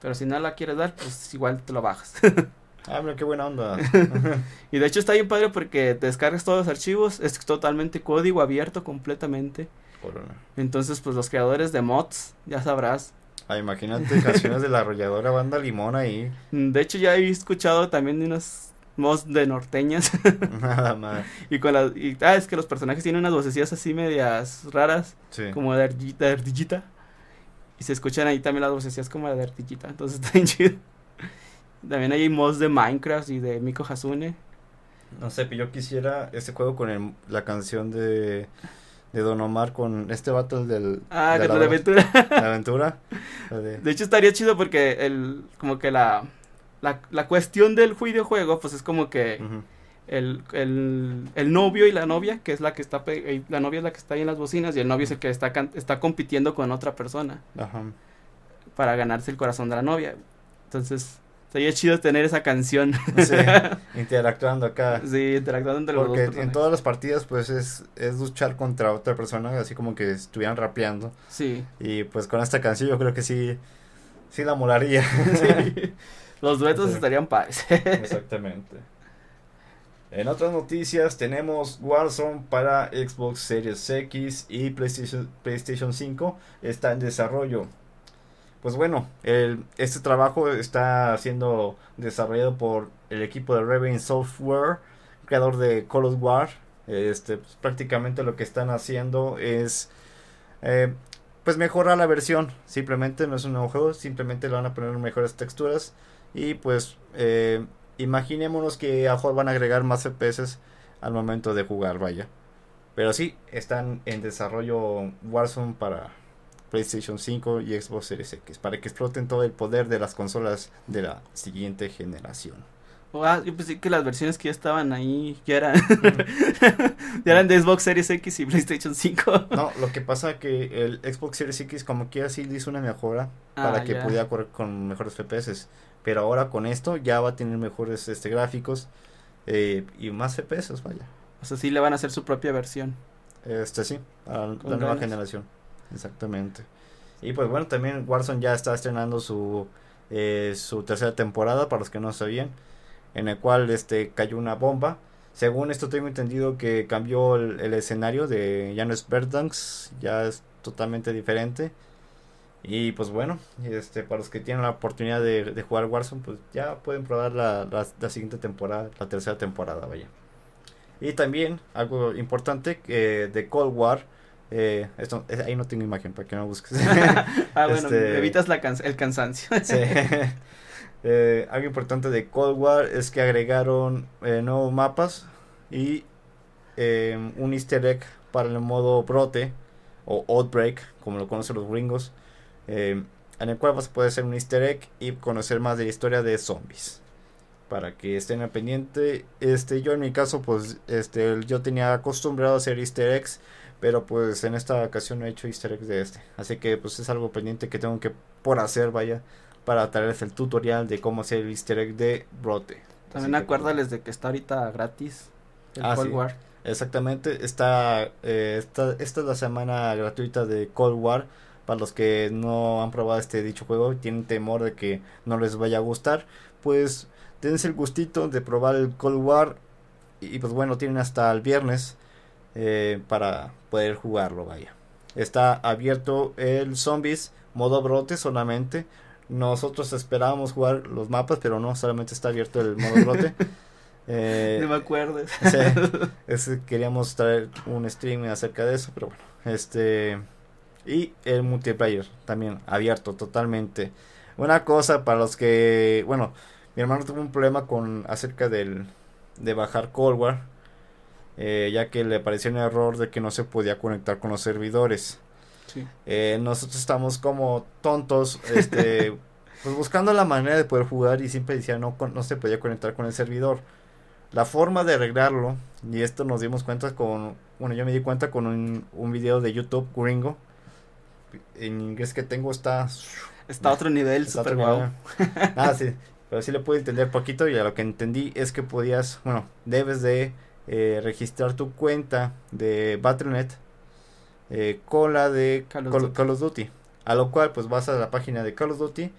Pero si no la quieres dar, pues igual te lo bajas. *laughs* Ah, mira qué buena onda. *laughs* y de hecho está bien padre porque te descargas todos los archivos. Es totalmente código abierto completamente. Corona. Entonces, pues los creadores de mods, ya sabrás. Ah, imagínate canciones de la arrolladora banda Limón ahí. De hecho, ya he escuchado también unos mods de norteñas. *laughs* Nada más. y con las. Y, ah, es que los personajes tienen unas vocecillas así medias raras. Sí. como de ardillita. Y se escuchan ahí también las vocecillas como de ardillita. Entonces está bien chido. También hay mods de Minecraft y de Miko Hasune. No sé, pero yo quisiera ese juego con el- la canción de de Don Omar con este el del Ah, de con la, aventura. *laughs* la aventura. La de- De hecho, estaría chido porque el, como que la, la, la cuestión del videojuego, pues es como que el, el, el novio y la novia, que es la que está, la novia es la que está ahí en las bocinas y el novio es el que está, está compitiendo con otra persona Ajá. para ganarse el corazón de la novia. Entonces, sería chido tener esa canción. *laughs* Sí, *laughs* interactuando acá. sí, interactuando entre los dos Porque en todas las partidas pues es, es luchar contra otra persona, así como que estuvieran rapeando. Sí. Y pues con esta canción yo creo que sí, sí la molaría. *laughs* sí. Los duetos Sí. estarían padres. Exactamente. En otras noticias tenemos Warzone para Xbox Series X y PlayStation, PlayStation 5 está en desarrollo. Pues bueno, el, este trabajo está siendo desarrollado por el equipo de Raven Software, creador de Call of War. Este, pues, prácticamente lo que están haciendo es eh, pues mejorar la versión. Simplemente no es un nuevo juego, simplemente le van a poner mejores texturas y pues eh, imaginémonos que a van a agregar más FPS al momento de jugar, vaya. Pero sí, están en desarrollo Warzone para PlayStation 5 y Xbox Series X, para que exploten todo el poder de las consolas de la siguiente generación. Ah, yo pensé que las versiones que ya estaban ahí ya eran, *laughs* ya eran de Xbox Series X y PlayStation 5. No, lo que pasa que el Xbox Series X como quiera sí le hizo una mejora para Ah, que ya. pudiera correr con mejores FPS. Pero ahora con esto ya va a tener mejores este, gráficos eh, y más FPS, vaya. O sea, sí le van a hacer su propia versión. Este sí, a la nueva generación. Exactamente. Y pues bueno, también Warzone ya está estrenando su eh, su tercera temporada para los que no sabían, en el cual este cayó una bomba. Según esto tengo entendido que cambió el, escenario de ya no es Verdansk, ya es totalmente diferente. Y pues bueno, este para los que tienen la oportunidad de, jugar Warzone, pues ya pueden probar la, la, la siguiente temporada, la tercera temporada, vaya. Y también algo importante que de Cold War, eh, esto, ahí no tengo imagen para que no busques. *laughs* ah, bueno, Este- evitas la el cansancio. *laughs* Sí. Eh, algo importante de Cold War es que agregaron eh, nuevos mapas y eh, un easter egg para el modo brote o outbreak, como lo conocen los gringos, eh, en el cual vas a poder hacer un easter egg y conocer más de la historia de zombies. Para que estén al pendiente, este, yo en mi caso, pues, este, yo tenía acostumbrado a hacer easter eggs, pero pues en esta ocasión no he hecho easter eggs de este. Así que pues es algo pendiente que tengo que por hacer, vaya, para traerles el tutorial de cómo hacer el easter egg de brote. También Así que, acuérdales de que está ahorita gratis el Ah, Cold sí. War. Exactamente, está, eh, esta, esta es la semana gratuita de Cold War. Para los que no han probado este dicho juego y tienen temor de que no les vaya a gustar, pues dense el gustito de probar el Cold War. Y pues bueno, tienen hasta el viernes eh, para poder jugarlo, vaya. Está abierto el Zombies, modo brote solamente. Nosotros esperábamos jugar los mapas, pero no, solamente está abierto el modo brote. *laughs* Eh, No me acuerdo. *laughs* Sí, *laughs* queríamos traer un stream acerca de eso, pero bueno, este y el multiplayer también abierto totalmente. Una cosa para los que, bueno, mi hermano tuvo un problema con acerca del de bajar Cold War, eh, ya que le pareció un error de que no se podía conectar con los servidores. Sí. Eh, nosotros estamos como tontos, este, *laughs* pues buscando la manera de poder jugar y siempre decía no, no se podía conectar con el servidor. La forma de arreglarlo, y esto nos dimos cuenta con, bueno, yo me di cuenta con un, un video de YouTube gringo. En inglés que tengo está... Está a otro nivel, está super otro. Ah, sí, pero sí le puedo entender poquito y a lo que entendí es que podías, bueno, debes de eh, registrar tu cuenta de Battle.net eh, con la de Call of Call, Duty. Call of Duty. A lo cual pues vas a la página de Call of Duty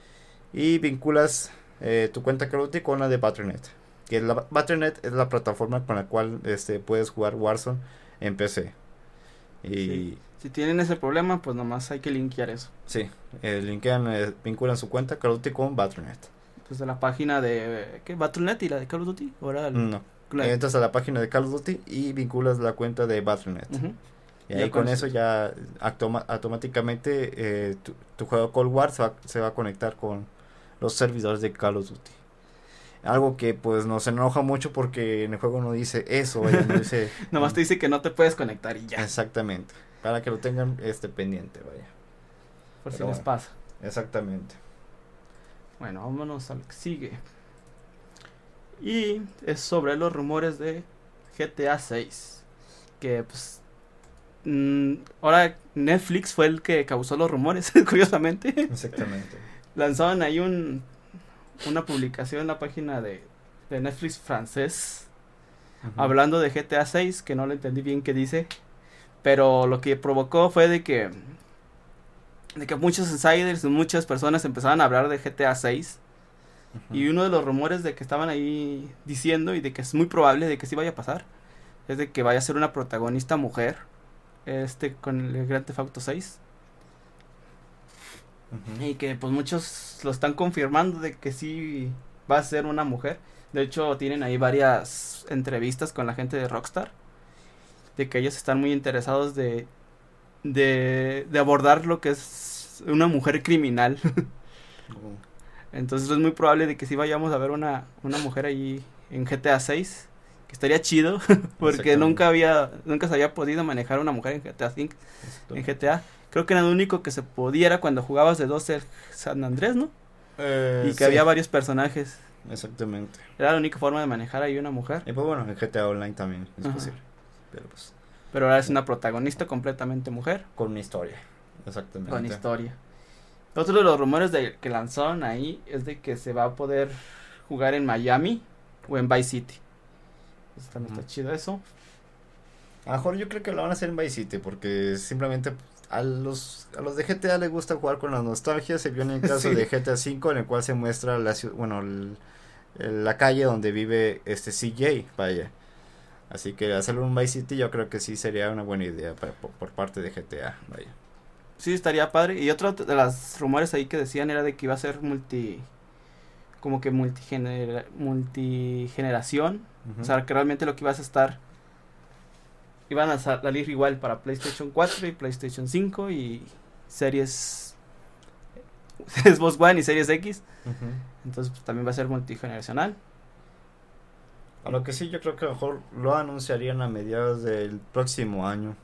y vinculas eh, tu cuenta Call of Duty con la de Battle.net. Que la Battle.net es la plataforma con la cual este, puedes jugar Warzone en PC. Y Sí. Si tienen ese problema, pues nomás hay que linkear eso. sí, eh, linkean, eh, vinculan su cuenta Call of Duty con Battle.net. Pues de la página de ¿qué? Battle.net y la de Call of Duty. Ahora el- No. La- Entras a la página de Call of Duty y vinculas la cuenta de Battle.net. Y ahí con eso. ya automa- automáticamente eh, tu, tu juego Cold War se va, se va a conectar con los servidores de Call of Duty. Algo que pues nos enoja mucho porque en el juego no dice eso, no dice... *laughs* Nomás te dice que no te puedes conectar y ya. Exactamente. Para que lo tengan este pendiente, vaya. Por si Pero les bueno. pasa. Exactamente. Bueno, vámonos al que sigue. Y es sobre los rumores de GTA 6. Que pues... mm, ahora Netflix fue el que causó los rumores, *laughs* curiosamente. Exactamente. Lanzaron ahí un, una publicación en la página de, de Netflix francés. Hablando de GTA 6, que no le entendí bien qué dice, pero lo que provocó fue de que de que muchos insiders, muchas personas empezaban a hablar de GTA 6 Y uno de los rumores de que estaban ahí diciendo y de que es muy probable de que sí vaya a pasar es de que vaya a ser una protagonista mujer este con el Grand Theft Auto 6 Ujú. y que pues muchos lo están confirmando de que sí va a ser una mujer. De hecho, tienen ahí varias entrevistas con la gente de Rockstar. De que ellos están muy interesados de, de, de abordar lo que es una mujer criminal. Ujú. *laughs* Entonces es muy probable de que sí vayamos a ver una, una mujer ahí en GTA 6. Que estaría chido. *laughs* Porque nunca había, nunca se había podido manejar una mujer en GTA 5 Exacto. en GTA. Creo que era lo único que se pudiera cuando jugabas de 12 el San Andrés, ¿no? Eh, y que sí, había varios personajes. Exactamente. Era la única forma de manejar ahí una mujer. Y pues bueno, en GTA Online también es Ajá. posible. Pero pues Pero ahora es una protagonista completamente mujer. con una historia. Exactamente. Con historia. Otro de los rumores de, que lanzaron ahí es de que se va a poder jugar en Miami o en Vice City. Está, está Ujú. chido eso. A lo mejor yo creo que lo van a hacer en Vice City porque simplemente a los, a los de GTA les gusta jugar con la nostalgia. Se vio en el caso Sí. de GTA V en el cual se muestra la bueno, el- el- la calle donde vive este CJ, vaya. Así que hacerlo en Vice City yo creo que sí sería una buena idea para- por, por parte de GTA, vaya. Sí, estaría padre. Y otro de los rumores ahí que decían era de que iba a ser multi. Como que multigenera, multigeneración. O sea, que realmente lo que ibas a estar. Iban a sa- salir igual para PlayStation 4 y PlayStation 5 y series. Xbox One y Series X. Entonces pues, también va a ser multigeneracional. A lo que sí, yo creo que a lo mejor lo anunciarían a mediados del próximo año.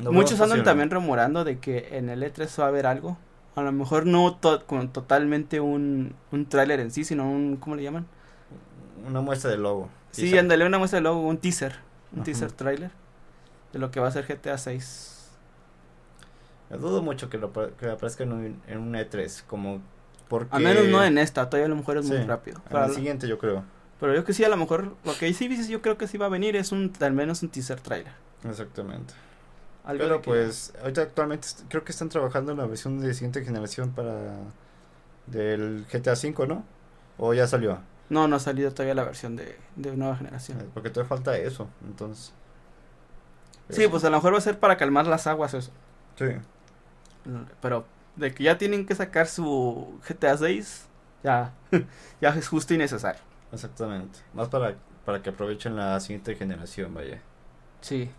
Muchos andan también rumorando de que en el E3 va a haber algo. A lo mejor no to- con totalmente un, un tráiler en sí, sino un. ¿Cómo le llaman? Una muestra del logo. Sí, quizá. ándale, una muestra de logo, un teaser. Un Ajá. teaser trailer de lo que va a ser GTA 6. Me dudo mucho que, lo, que aparezca en un, en un E3, como porque... A menos no en esta, todavía a lo mejor es muy rápido. Para la- siguiente yo creo. pero yo que sí, a lo mejor, lo que sí yo creo que sí va a venir es un, al menos un teaser trailer. Exactamente. Algo Pero que- pues, ahorita actualmente creo que están trabajando en la versión de siguiente generación para... Del GTA V, ¿no? ¿O ya salió? No, no ha salido todavía la versión de, de nueva generación. Eh, Porque todavía falta eso, entonces... Sí, pues a lo mejor va a ser para calmar las aguas eso. Sí. Pero de que ya tienen que sacar su GTA 6, ya, *laughs* ya es justo y necesario. Exactamente. Más para, para que aprovechen la siguiente generación, vaya. Sí,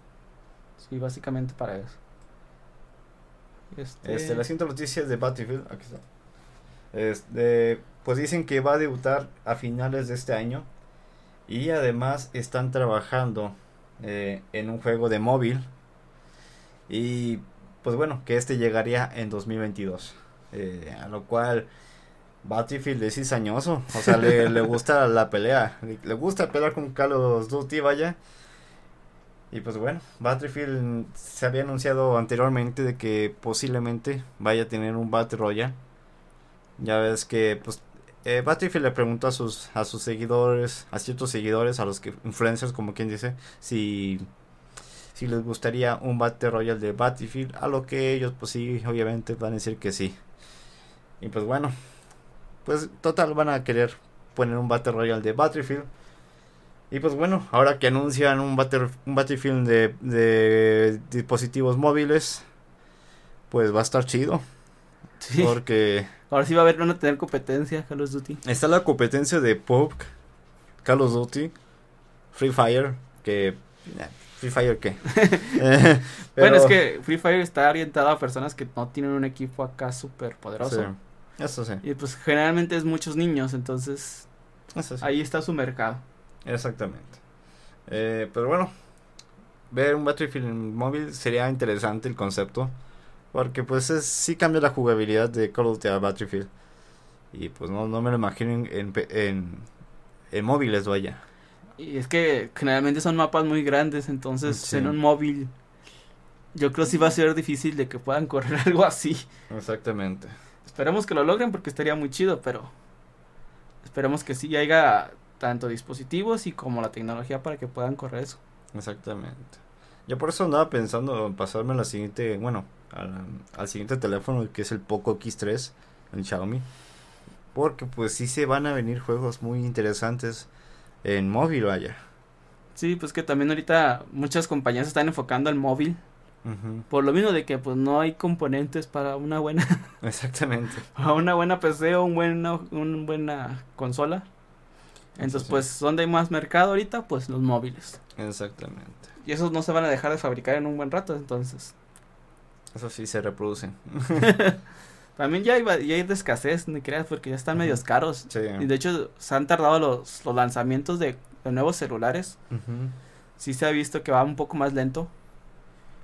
sí, básicamente para eso. Este, Este, la siguiente noticia es de Battlefield. Aquí está. Este, pues dicen que va a debutar a finales de este año. Y además están trabajando eh, en un juego de móvil. Y pues bueno, que este llegaría en 2022. Eh, a lo cual Battlefield es cizañoso. O sea, le, le gusta la pelea. Le, le gusta pelear con Call Duty, vaya. Y pues bueno, Battlefield se había anunciado anteriormente de que posiblemente vaya a tener un Battle Royale. Ya ves que pues eh, Battlefield le preguntó a sus a sus seguidores, a ciertos seguidores, a los que influencers como quien dice, si si les gustaría un Battle Royale de Battlefield, a lo que ellos pues sí, obviamente van a decir que sí. Y pues bueno, pues total van a querer poner un Battle Royale de Battlefield. Y pues bueno, ahora que anuncian un, Battle, un Battlefield de, de dispositivos móviles, pues va a estar chido. sí, Porque ahora sí va a haber, van a tener competencia Call of Duty. está la competencia de PUBG, Call of Duty, Free Fire, que... Free Fire qué. Eh, *laughs* Bueno, es que Free Fire está orientado a personas que no tienen un equipo acá súper poderoso. Sí, eso sí. Y pues generalmente es muchos niños, entonces Eso sí. Ahí está su mercado. Exactamente. Eh, pero bueno, ver un Battlefield en móvil sería interesante el concepto. Porque pues es, sí cambia la jugabilidad de Call of Duty a Battlefield. Y pues no, no me lo imagino en, en, en, en móviles, vaya. Y es que generalmente son mapas muy grandes, entonces Sí. en un móvil yo creo sí va a ser difícil de que puedan *laughs* correr algo así. Exactamente. Esperemos que lo logren porque estaría muy chido, pero esperemos que sí haya tanto dispositivos y como la tecnología para que puedan correr eso. Exactamente. Yo por eso andaba pensando en pasarme a la siguiente, bueno, al, al siguiente teléfono que es el Poco X3, el Xiaomi. Porque pues sí se van a venir juegos muy interesantes en móvil, vaya. Sí, pues que también ahorita muchas compañías están enfocando al móvil, por lo mismo de que pues no hay componentes para una buena *laughs* Exactamente. para una buena PC o un buena una buena consola. Entonces, sí. pues donde hay más mercado ahorita, pues los móviles. Exactamente. Y esos no se van a dejar de fabricar en un buen rato, entonces. Eso sí se reproducen. *laughs* También ya hay, ya hay de escasez, ni creas, porque ya están Ujú. medios caros. Sí. Y de hecho, se han tardado los, los lanzamientos de, de nuevos celulares. Ujú, Sí se ha visto que va un poco más lento.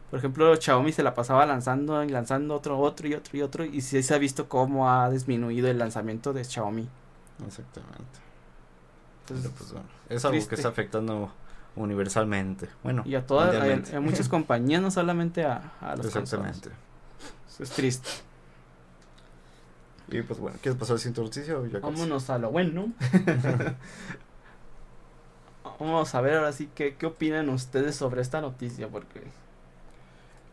Por ejemplo, Xiaomi se la pasaba lanzando y lanzando otro, otro y otro y otro. Y sí se ha visto cómo ha disminuido el lanzamiento de Xiaomi. Exactamente. Entonces, Pero, pues, bueno, es algo triste. que está afectando universalmente. Bueno, y a todas, a, a muchas *laughs* compañías, no solamente a, a los Exactamente. consolas. Es triste. Y pues bueno, ¿quieres pasar a la siguiente noticia o ya casi? Vámonos a lo bueno. *laughs* Vamos a ver ahora sí qué, qué opinan ustedes sobre esta noticia, porque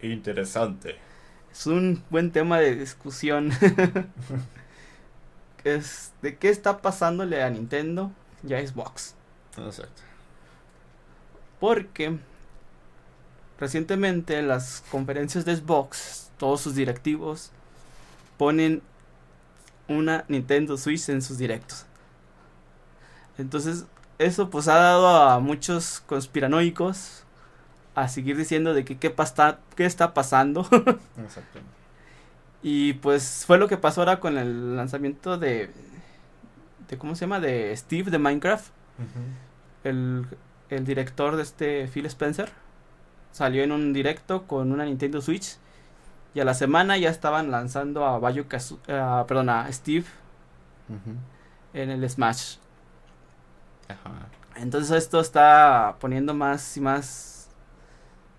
Interesante. es un buen tema de discusión. *laughs* es de qué está pasándole a Nintendo y a Xbox. Exacto. Porque recientemente en las conferencias de Xbox, todos sus directivos ponen una Nintendo Switch en sus directos. Entonces, eso pues ha dado a muchos conspiranoicos a seguir diciendo de que qué, pasta- qué está pasando. *laughs* Exacto. y pues fue lo que pasó ahora con el lanzamiento de, de ¿cómo se llama? De Steve de Minecraft el, el director de este Phil Spencer salió en un directo con una Nintendo Switch y a la semana ya estaban lanzando a Bayo Kazu- ah, perdón, a Steve Ujú. en el Smash. Ajá. Entonces esto está poniendo más y más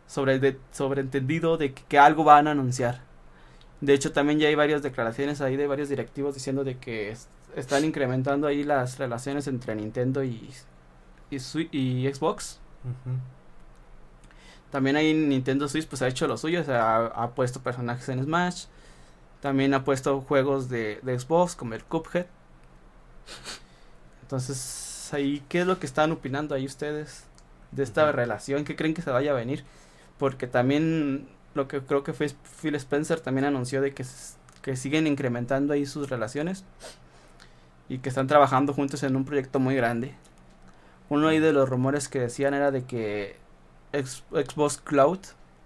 sobre de, sobreentendido de que, que algo van a anunciar. De hecho también ya hay varias declaraciones ahí de varios directivos diciendo de que están incrementando ahí las relaciones entre Nintendo y, y, y Xbox. También ahí Nintendo Switch pues ha hecho lo suyo, o sea, ha, ha puesto personajes en Smash. También ha puesto juegos de, de Xbox como el Cuphead. Entonces, ahí, ¿qué es lo que están opinando ahí ustedes de esta relación? ¿Qué creen que se vaya a venir? Porque también lo que creo que fue Phil Spencer también anunció de que, que siguen incrementando ahí sus relaciones y que están trabajando juntos en un proyecto muy grande. Uno ahí de los rumores que decían era de que Xbox Cloud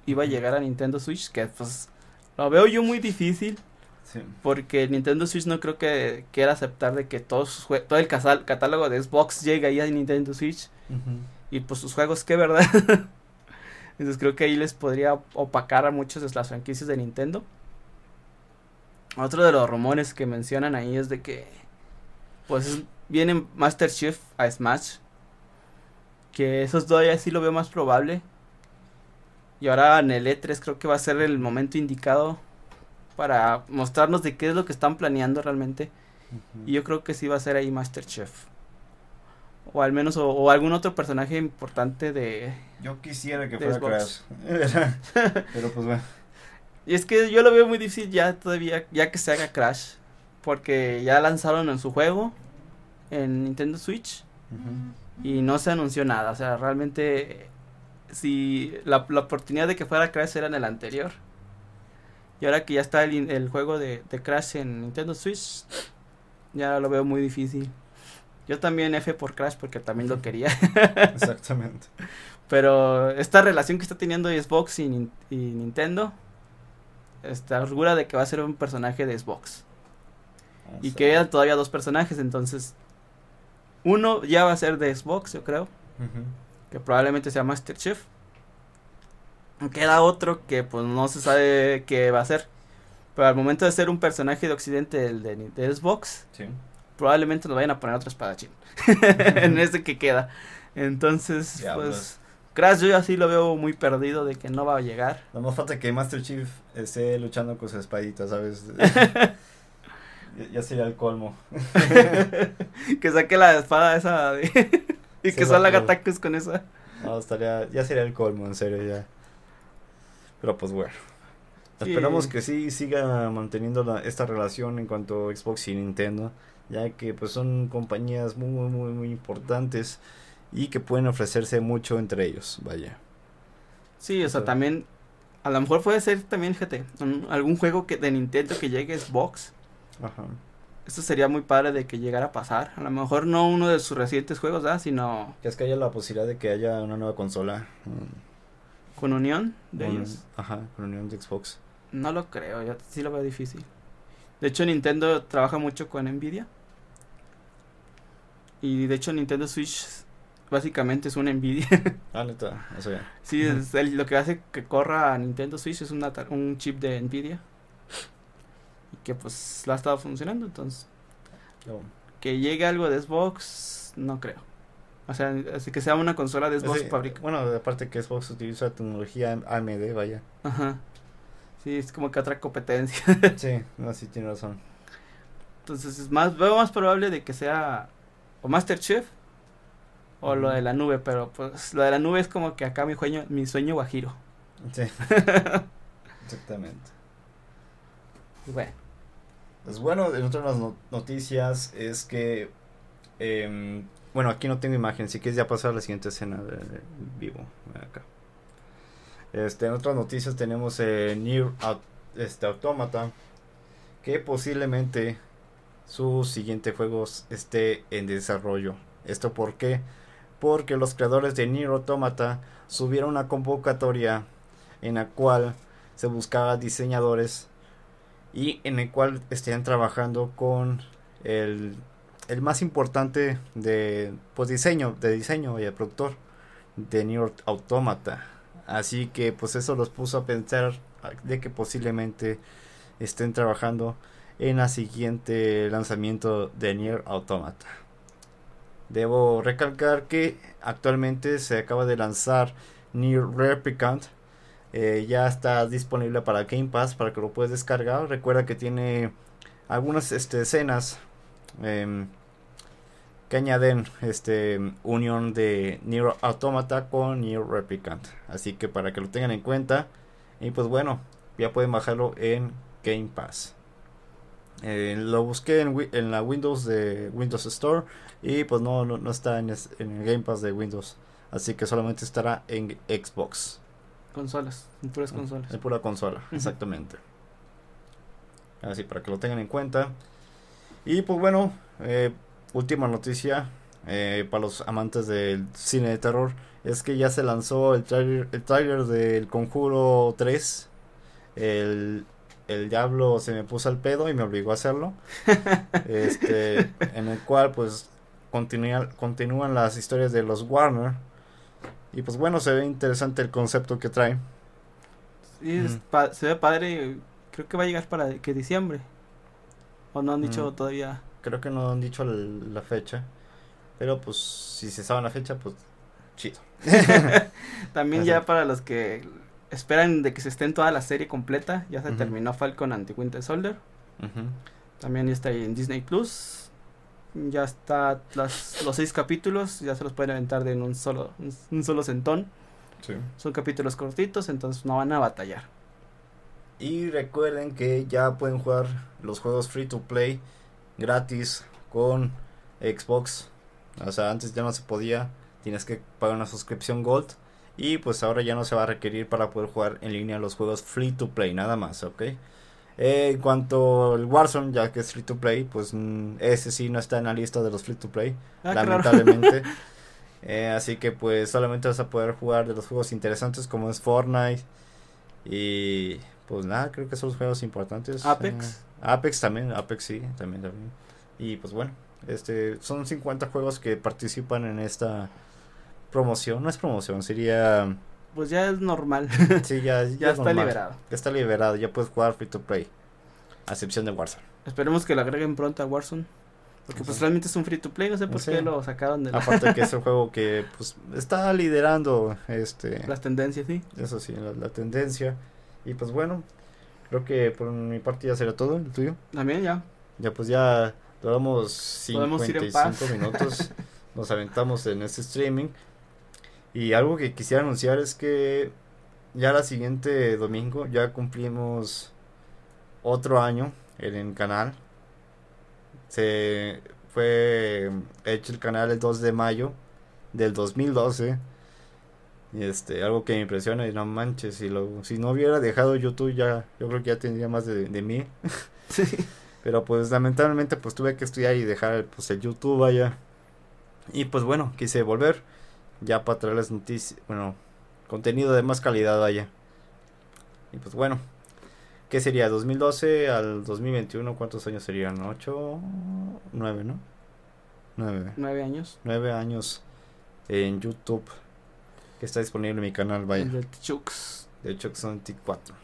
iba a llegar a Nintendo Switch, que pues lo veo yo muy difícil Sí. porque Nintendo Switch no creo que quiera aceptar de que todos todo el catálogo de Xbox llegue ahí a Nintendo Switch y pues sus juegos qué verdad. *laughs* Entonces creo que ahí les podría opacar a muchas de las franquicias de Nintendo. Otro de los rumores que mencionan ahí es de que pues viene Master Chief a Smash. Que eso todavía sí lo veo más probable. Y ahora en el E3 creo que va a ser el momento indicado para mostrarnos de qué es lo que están planeando realmente. Y yo creo que sí va a ser ahí Master Chief. O al menos, o, o algún otro personaje importante de... Yo quisiera que fuera. Crash. *laughs* Pero pues bueno. Y es que yo lo veo muy difícil ya todavía, ya que se haga Crash. Porque ya lanzaron en su juego, en Nintendo Switch, y no se anunció nada. O sea, realmente, si la, la oportunidad de que fuera Crash era en el anterior. Y ahora que ya está el, el juego de, de Crash en Nintendo Switch, ya lo veo muy difícil. Yo también F por Crash porque también lo quería. *laughs* Exactamente. Pero esta relación que está teniendo Xbox y, y Nintendo está segura de que va a ser un personaje de Xbox. Y Exacto. quedan todavía dos personajes, entonces Uno ya va a ser de Xbox, yo creo. Que probablemente sea Master Chief. Queda otro que pues no se sabe qué va a ser. Pero al momento de ser un personaje de Occidente del de, de Xbox, Sí. probablemente nos vayan a poner otro espadachín. *laughs* en ese que queda. Entonces, pues. Crash yo así lo veo muy perdido de que no va a llegar. No más falta que Master Chief esté luchando con su espadita, ¿sabes? *laughs* ya, sería el colmo. *laughs* que saque la espada esa de- *laughs* y Sí, que va, ataques con esa. No, estaría, ya sería el colmo, en serio, ya. Pero pues bueno. Sí. Esperamos que sí siga manteniendo la- esta relación en cuanto a Xbox y Nintendo, ya que pues son compañías muy, muy, muy, muy importantes y que pueden ofrecerse mucho entre ellos, vaya. Sí, o sea, también. A lo mejor puede ser también, fíjate, algún juego que de Nintendo que llegue a Xbox. Ajá. Esto sería muy padre de que llegara a pasar. A lo mejor no uno de sus recientes juegos, ¿verdad? Sino Que es que haya la posibilidad de que haya una nueva consola. mm, con unión de ellos. Ajá, con unión de Xbox. No lo creo, yo sí lo veo difícil. De hecho, Nintendo trabaja mucho con Nvidia. Y de hecho, Nintendo Switch básicamente es una Nvidia. *laughs* Ah, neta, eso ya. sí, es el- lo que hace que corra a Nintendo Switch es una un chip de Nvidia. Y que pues la ha estado funcionando. Entonces, No. que llegue algo de Xbox, no creo. O sea, así que sea una consola de Xbox Sí, fabrica. bueno, aparte que Xbox utiliza tecnología AMD, vaya. Ajá. Sí, es como que otra competencia. Sí, no, sí tiene razón. Entonces es más, veo más probable de que sea o Master Chief o lo de la nube, pero pues lo de la nube es como que acá mi sueño, mi sueño guajiro. Sí. *laughs* Exactamente. Bueno, Pues bueno, en otras no- noticias es que, em, bueno, aquí no tengo imagen, así que ya pasar a la siguiente escena de, vivo, acá. Este, en otras noticias tenemos eh, este, Automata, que posiblemente su siguiente juego esté en desarrollo. ¿Esto por qué? Porque los creadores de Nier Automata subieron una convocatoria en la cual se buscaba diseñadores y en el cual estarían trabajando con el, el más importante de pues diseño de diseño y el productor de Nier Automata. Así que pues eso los puso a pensar de que posiblemente estén trabajando en la siguiente lanzamiento de Nier Automata. Debo recalcar que actualmente se acaba de lanzar Nier Replicant eh, ya está disponible para Game Pass para que lo puedas descargar. Recuerda que tiene algunas este, escenas em, que añaden este unión de Nier Automata con Nier Replicant. Así que para que lo tengan en cuenta. Y pues bueno, ya pueden bajarlo en Game Pass. Eh, lo busqué en, en la Windows de Windows Store y pues no, no, no está en, en el Game Pass de Windows. Así que solamente estará en Xbox. Consolas, en puras consolas. Es pura consola, exactamente. Así para que lo tengan en cuenta. Y pues bueno, eh, última noticia eh, para los amantes del cine de terror es que ya se lanzó el trailer, el tráiler del Conjuro 3. El, el diablo se me puso al pedo y me obligó a hacerlo. *laughs* este, en el cual pues continúa- continúan las historias de los Warner. Y pues bueno, se ve interesante el concepto que trae. Sí, pa- se ve padre, creo que va a llegar para que diciembre. O no han dicho Mm. todavía. Creo que no han dicho la fecha. Pero pues si se sabe la fecha, pues chido. *laughs* También ya para los que esperan de que se esté en toda la serie completa, ya se terminó Falcon and the Winter Soldier. También ya está ahí en Disney Plus. Ya está las, los seis capítulos, ya se los pueden aventar de en un solo, un, solo sentón. Sí. Son capítulos cortitos, entonces no van a batallar. Y recuerden que ya pueden jugar los juegos free to play gratis con Xbox. O sea, antes ya no se podía. Tienes que pagar una suscripción Gold. Y pues ahora ya no se va a requerir para poder jugar en línea los juegos free to play, nada más, ¿ok? Eh, en cuanto al Warzone, ya que es free to play, pues mm, ese sí no está en la lista de los free to play. Ah, lamentablemente. *laughs* Eh, así que pues solamente vas a poder jugar de los juegos interesantes como es Fortnite. Y pues nada, creo que son los juegos importantes. Apex. Eh, Apex también, Apex sí, también, también. Y pues bueno, Este, son 50 juegos que participan en esta promoción. No es promoción, sería... Pues ya es normal. *laughs* Sí, ya, *laughs* ya, ya es está normal. liberado. Ya está liberado, ya puedes jugar free to play. A excepción de Warzone. Esperemos que lo agreguen pronto a Warzone. Porque pues realmente es un free to play, no sé por Sí. qué lo sacaron de la- Aparte que es *laughs* un juego que pues está liderando este las tendencias, sí. eso sí, la, la tendencia. Y pues bueno, creo que por mi parte ya será todo, el tuyo. También ya. Ya pues ya duramos Podemos ir en 55 paz. minutos. Nos aventamos en este streaming. Y algo que quisiera anunciar es que ya la siguiente domingo ya cumplimos otro año en el canal. Se fue hecho el canal el 2 de mayo del 2012. Y este, algo que me impresiona y no manches, si lo, si no hubiera dejado YouTube ya, yo creo que ya tendría más de, de mí. *laughs* Sí. Pero pues lamentablemente pues tuve que estudiar y dejar pues el YouTube allá. Y pues bueno, quise volver ya para traerles noticias, bueno, contenido de más calidad allá. Y pues bueno, ¿qué sería? 2012 al 2021, ¿cuántos años serían? 8, 9, ¿no? 9. Nueve años. 9 años en YouTube que está disponible en mi canal, vaya. El de Chux. De son 24.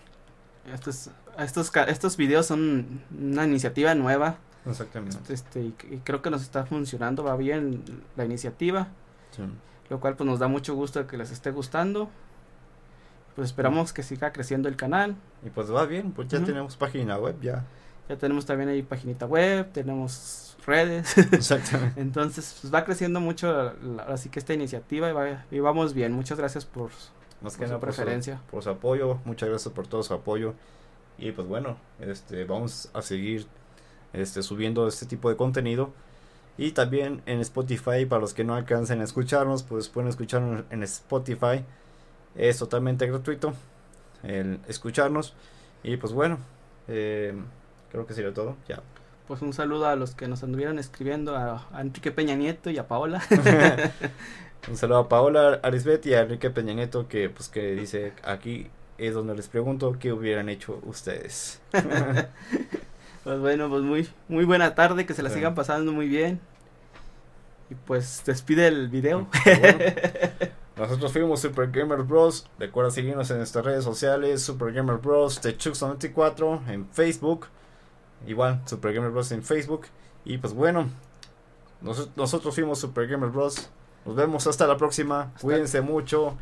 Estos, estos, estos videos son una iniciativa nueva. Exactamente. Este, y, y creo que nos está funcionando, va bien la iniciativa. Sí. Lo cual pues nos da mucho gusto que les esté gustando. Pues esperamos que siga creciendo el canal. Y pues va bien, pues ya tenemos página web ya. Ya tenemos también ahí paginita web, tenemos redes. Exactamente. *laughs* Entonces, pues va creciendo mucho la- así que esta iniciativa y, va- y vamos bien. Muchas gracias por, Más por que su nada por su, preferencia. por su apoyo, muchas gracias por todo su apoyo. Y pues bueno, este vamos a seguir este subiendo este tipo de contenido. Y también en Spotify, para los que no alcancen a escucharnos, pues pueden escucharnos en Spotify. Es totalmente gratuito el escucharnos. Y pues bueno, eh, creo que sería todo. Ya. Pues un saludo a los que nos anduvieron escribiendo, a, a Enrique Peña Nieto y a Paola. *laughs* *laughs* Un saludo a Paola Arisbet y a Enrique Peña Nieto que pues que dice aquí es donde les pregunto qué hubieran hecho ustedes. *laughs* Pues bueno, pues muy, muy buena tarde, que se la Sí. sigan pasando muy bien. Y pues despide el video. Bueno, *laughs* nosotros fuimos Super Gamer Bros. Recuerda seguirnos en nuestras redes sociales, Super Gamer Bros, Techux94 en Facebook. Igual, Super Gamer Bros en Facebook. Y pues bueno, nos- nosotros fuimos Super Gamer Bros. Nos vemos hasta la próxima. Hasta- Cuídense mucho.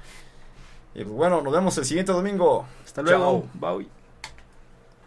Y pues bueno, nos vemos el siguiente domingo. Hasta luego. Chao. Bye.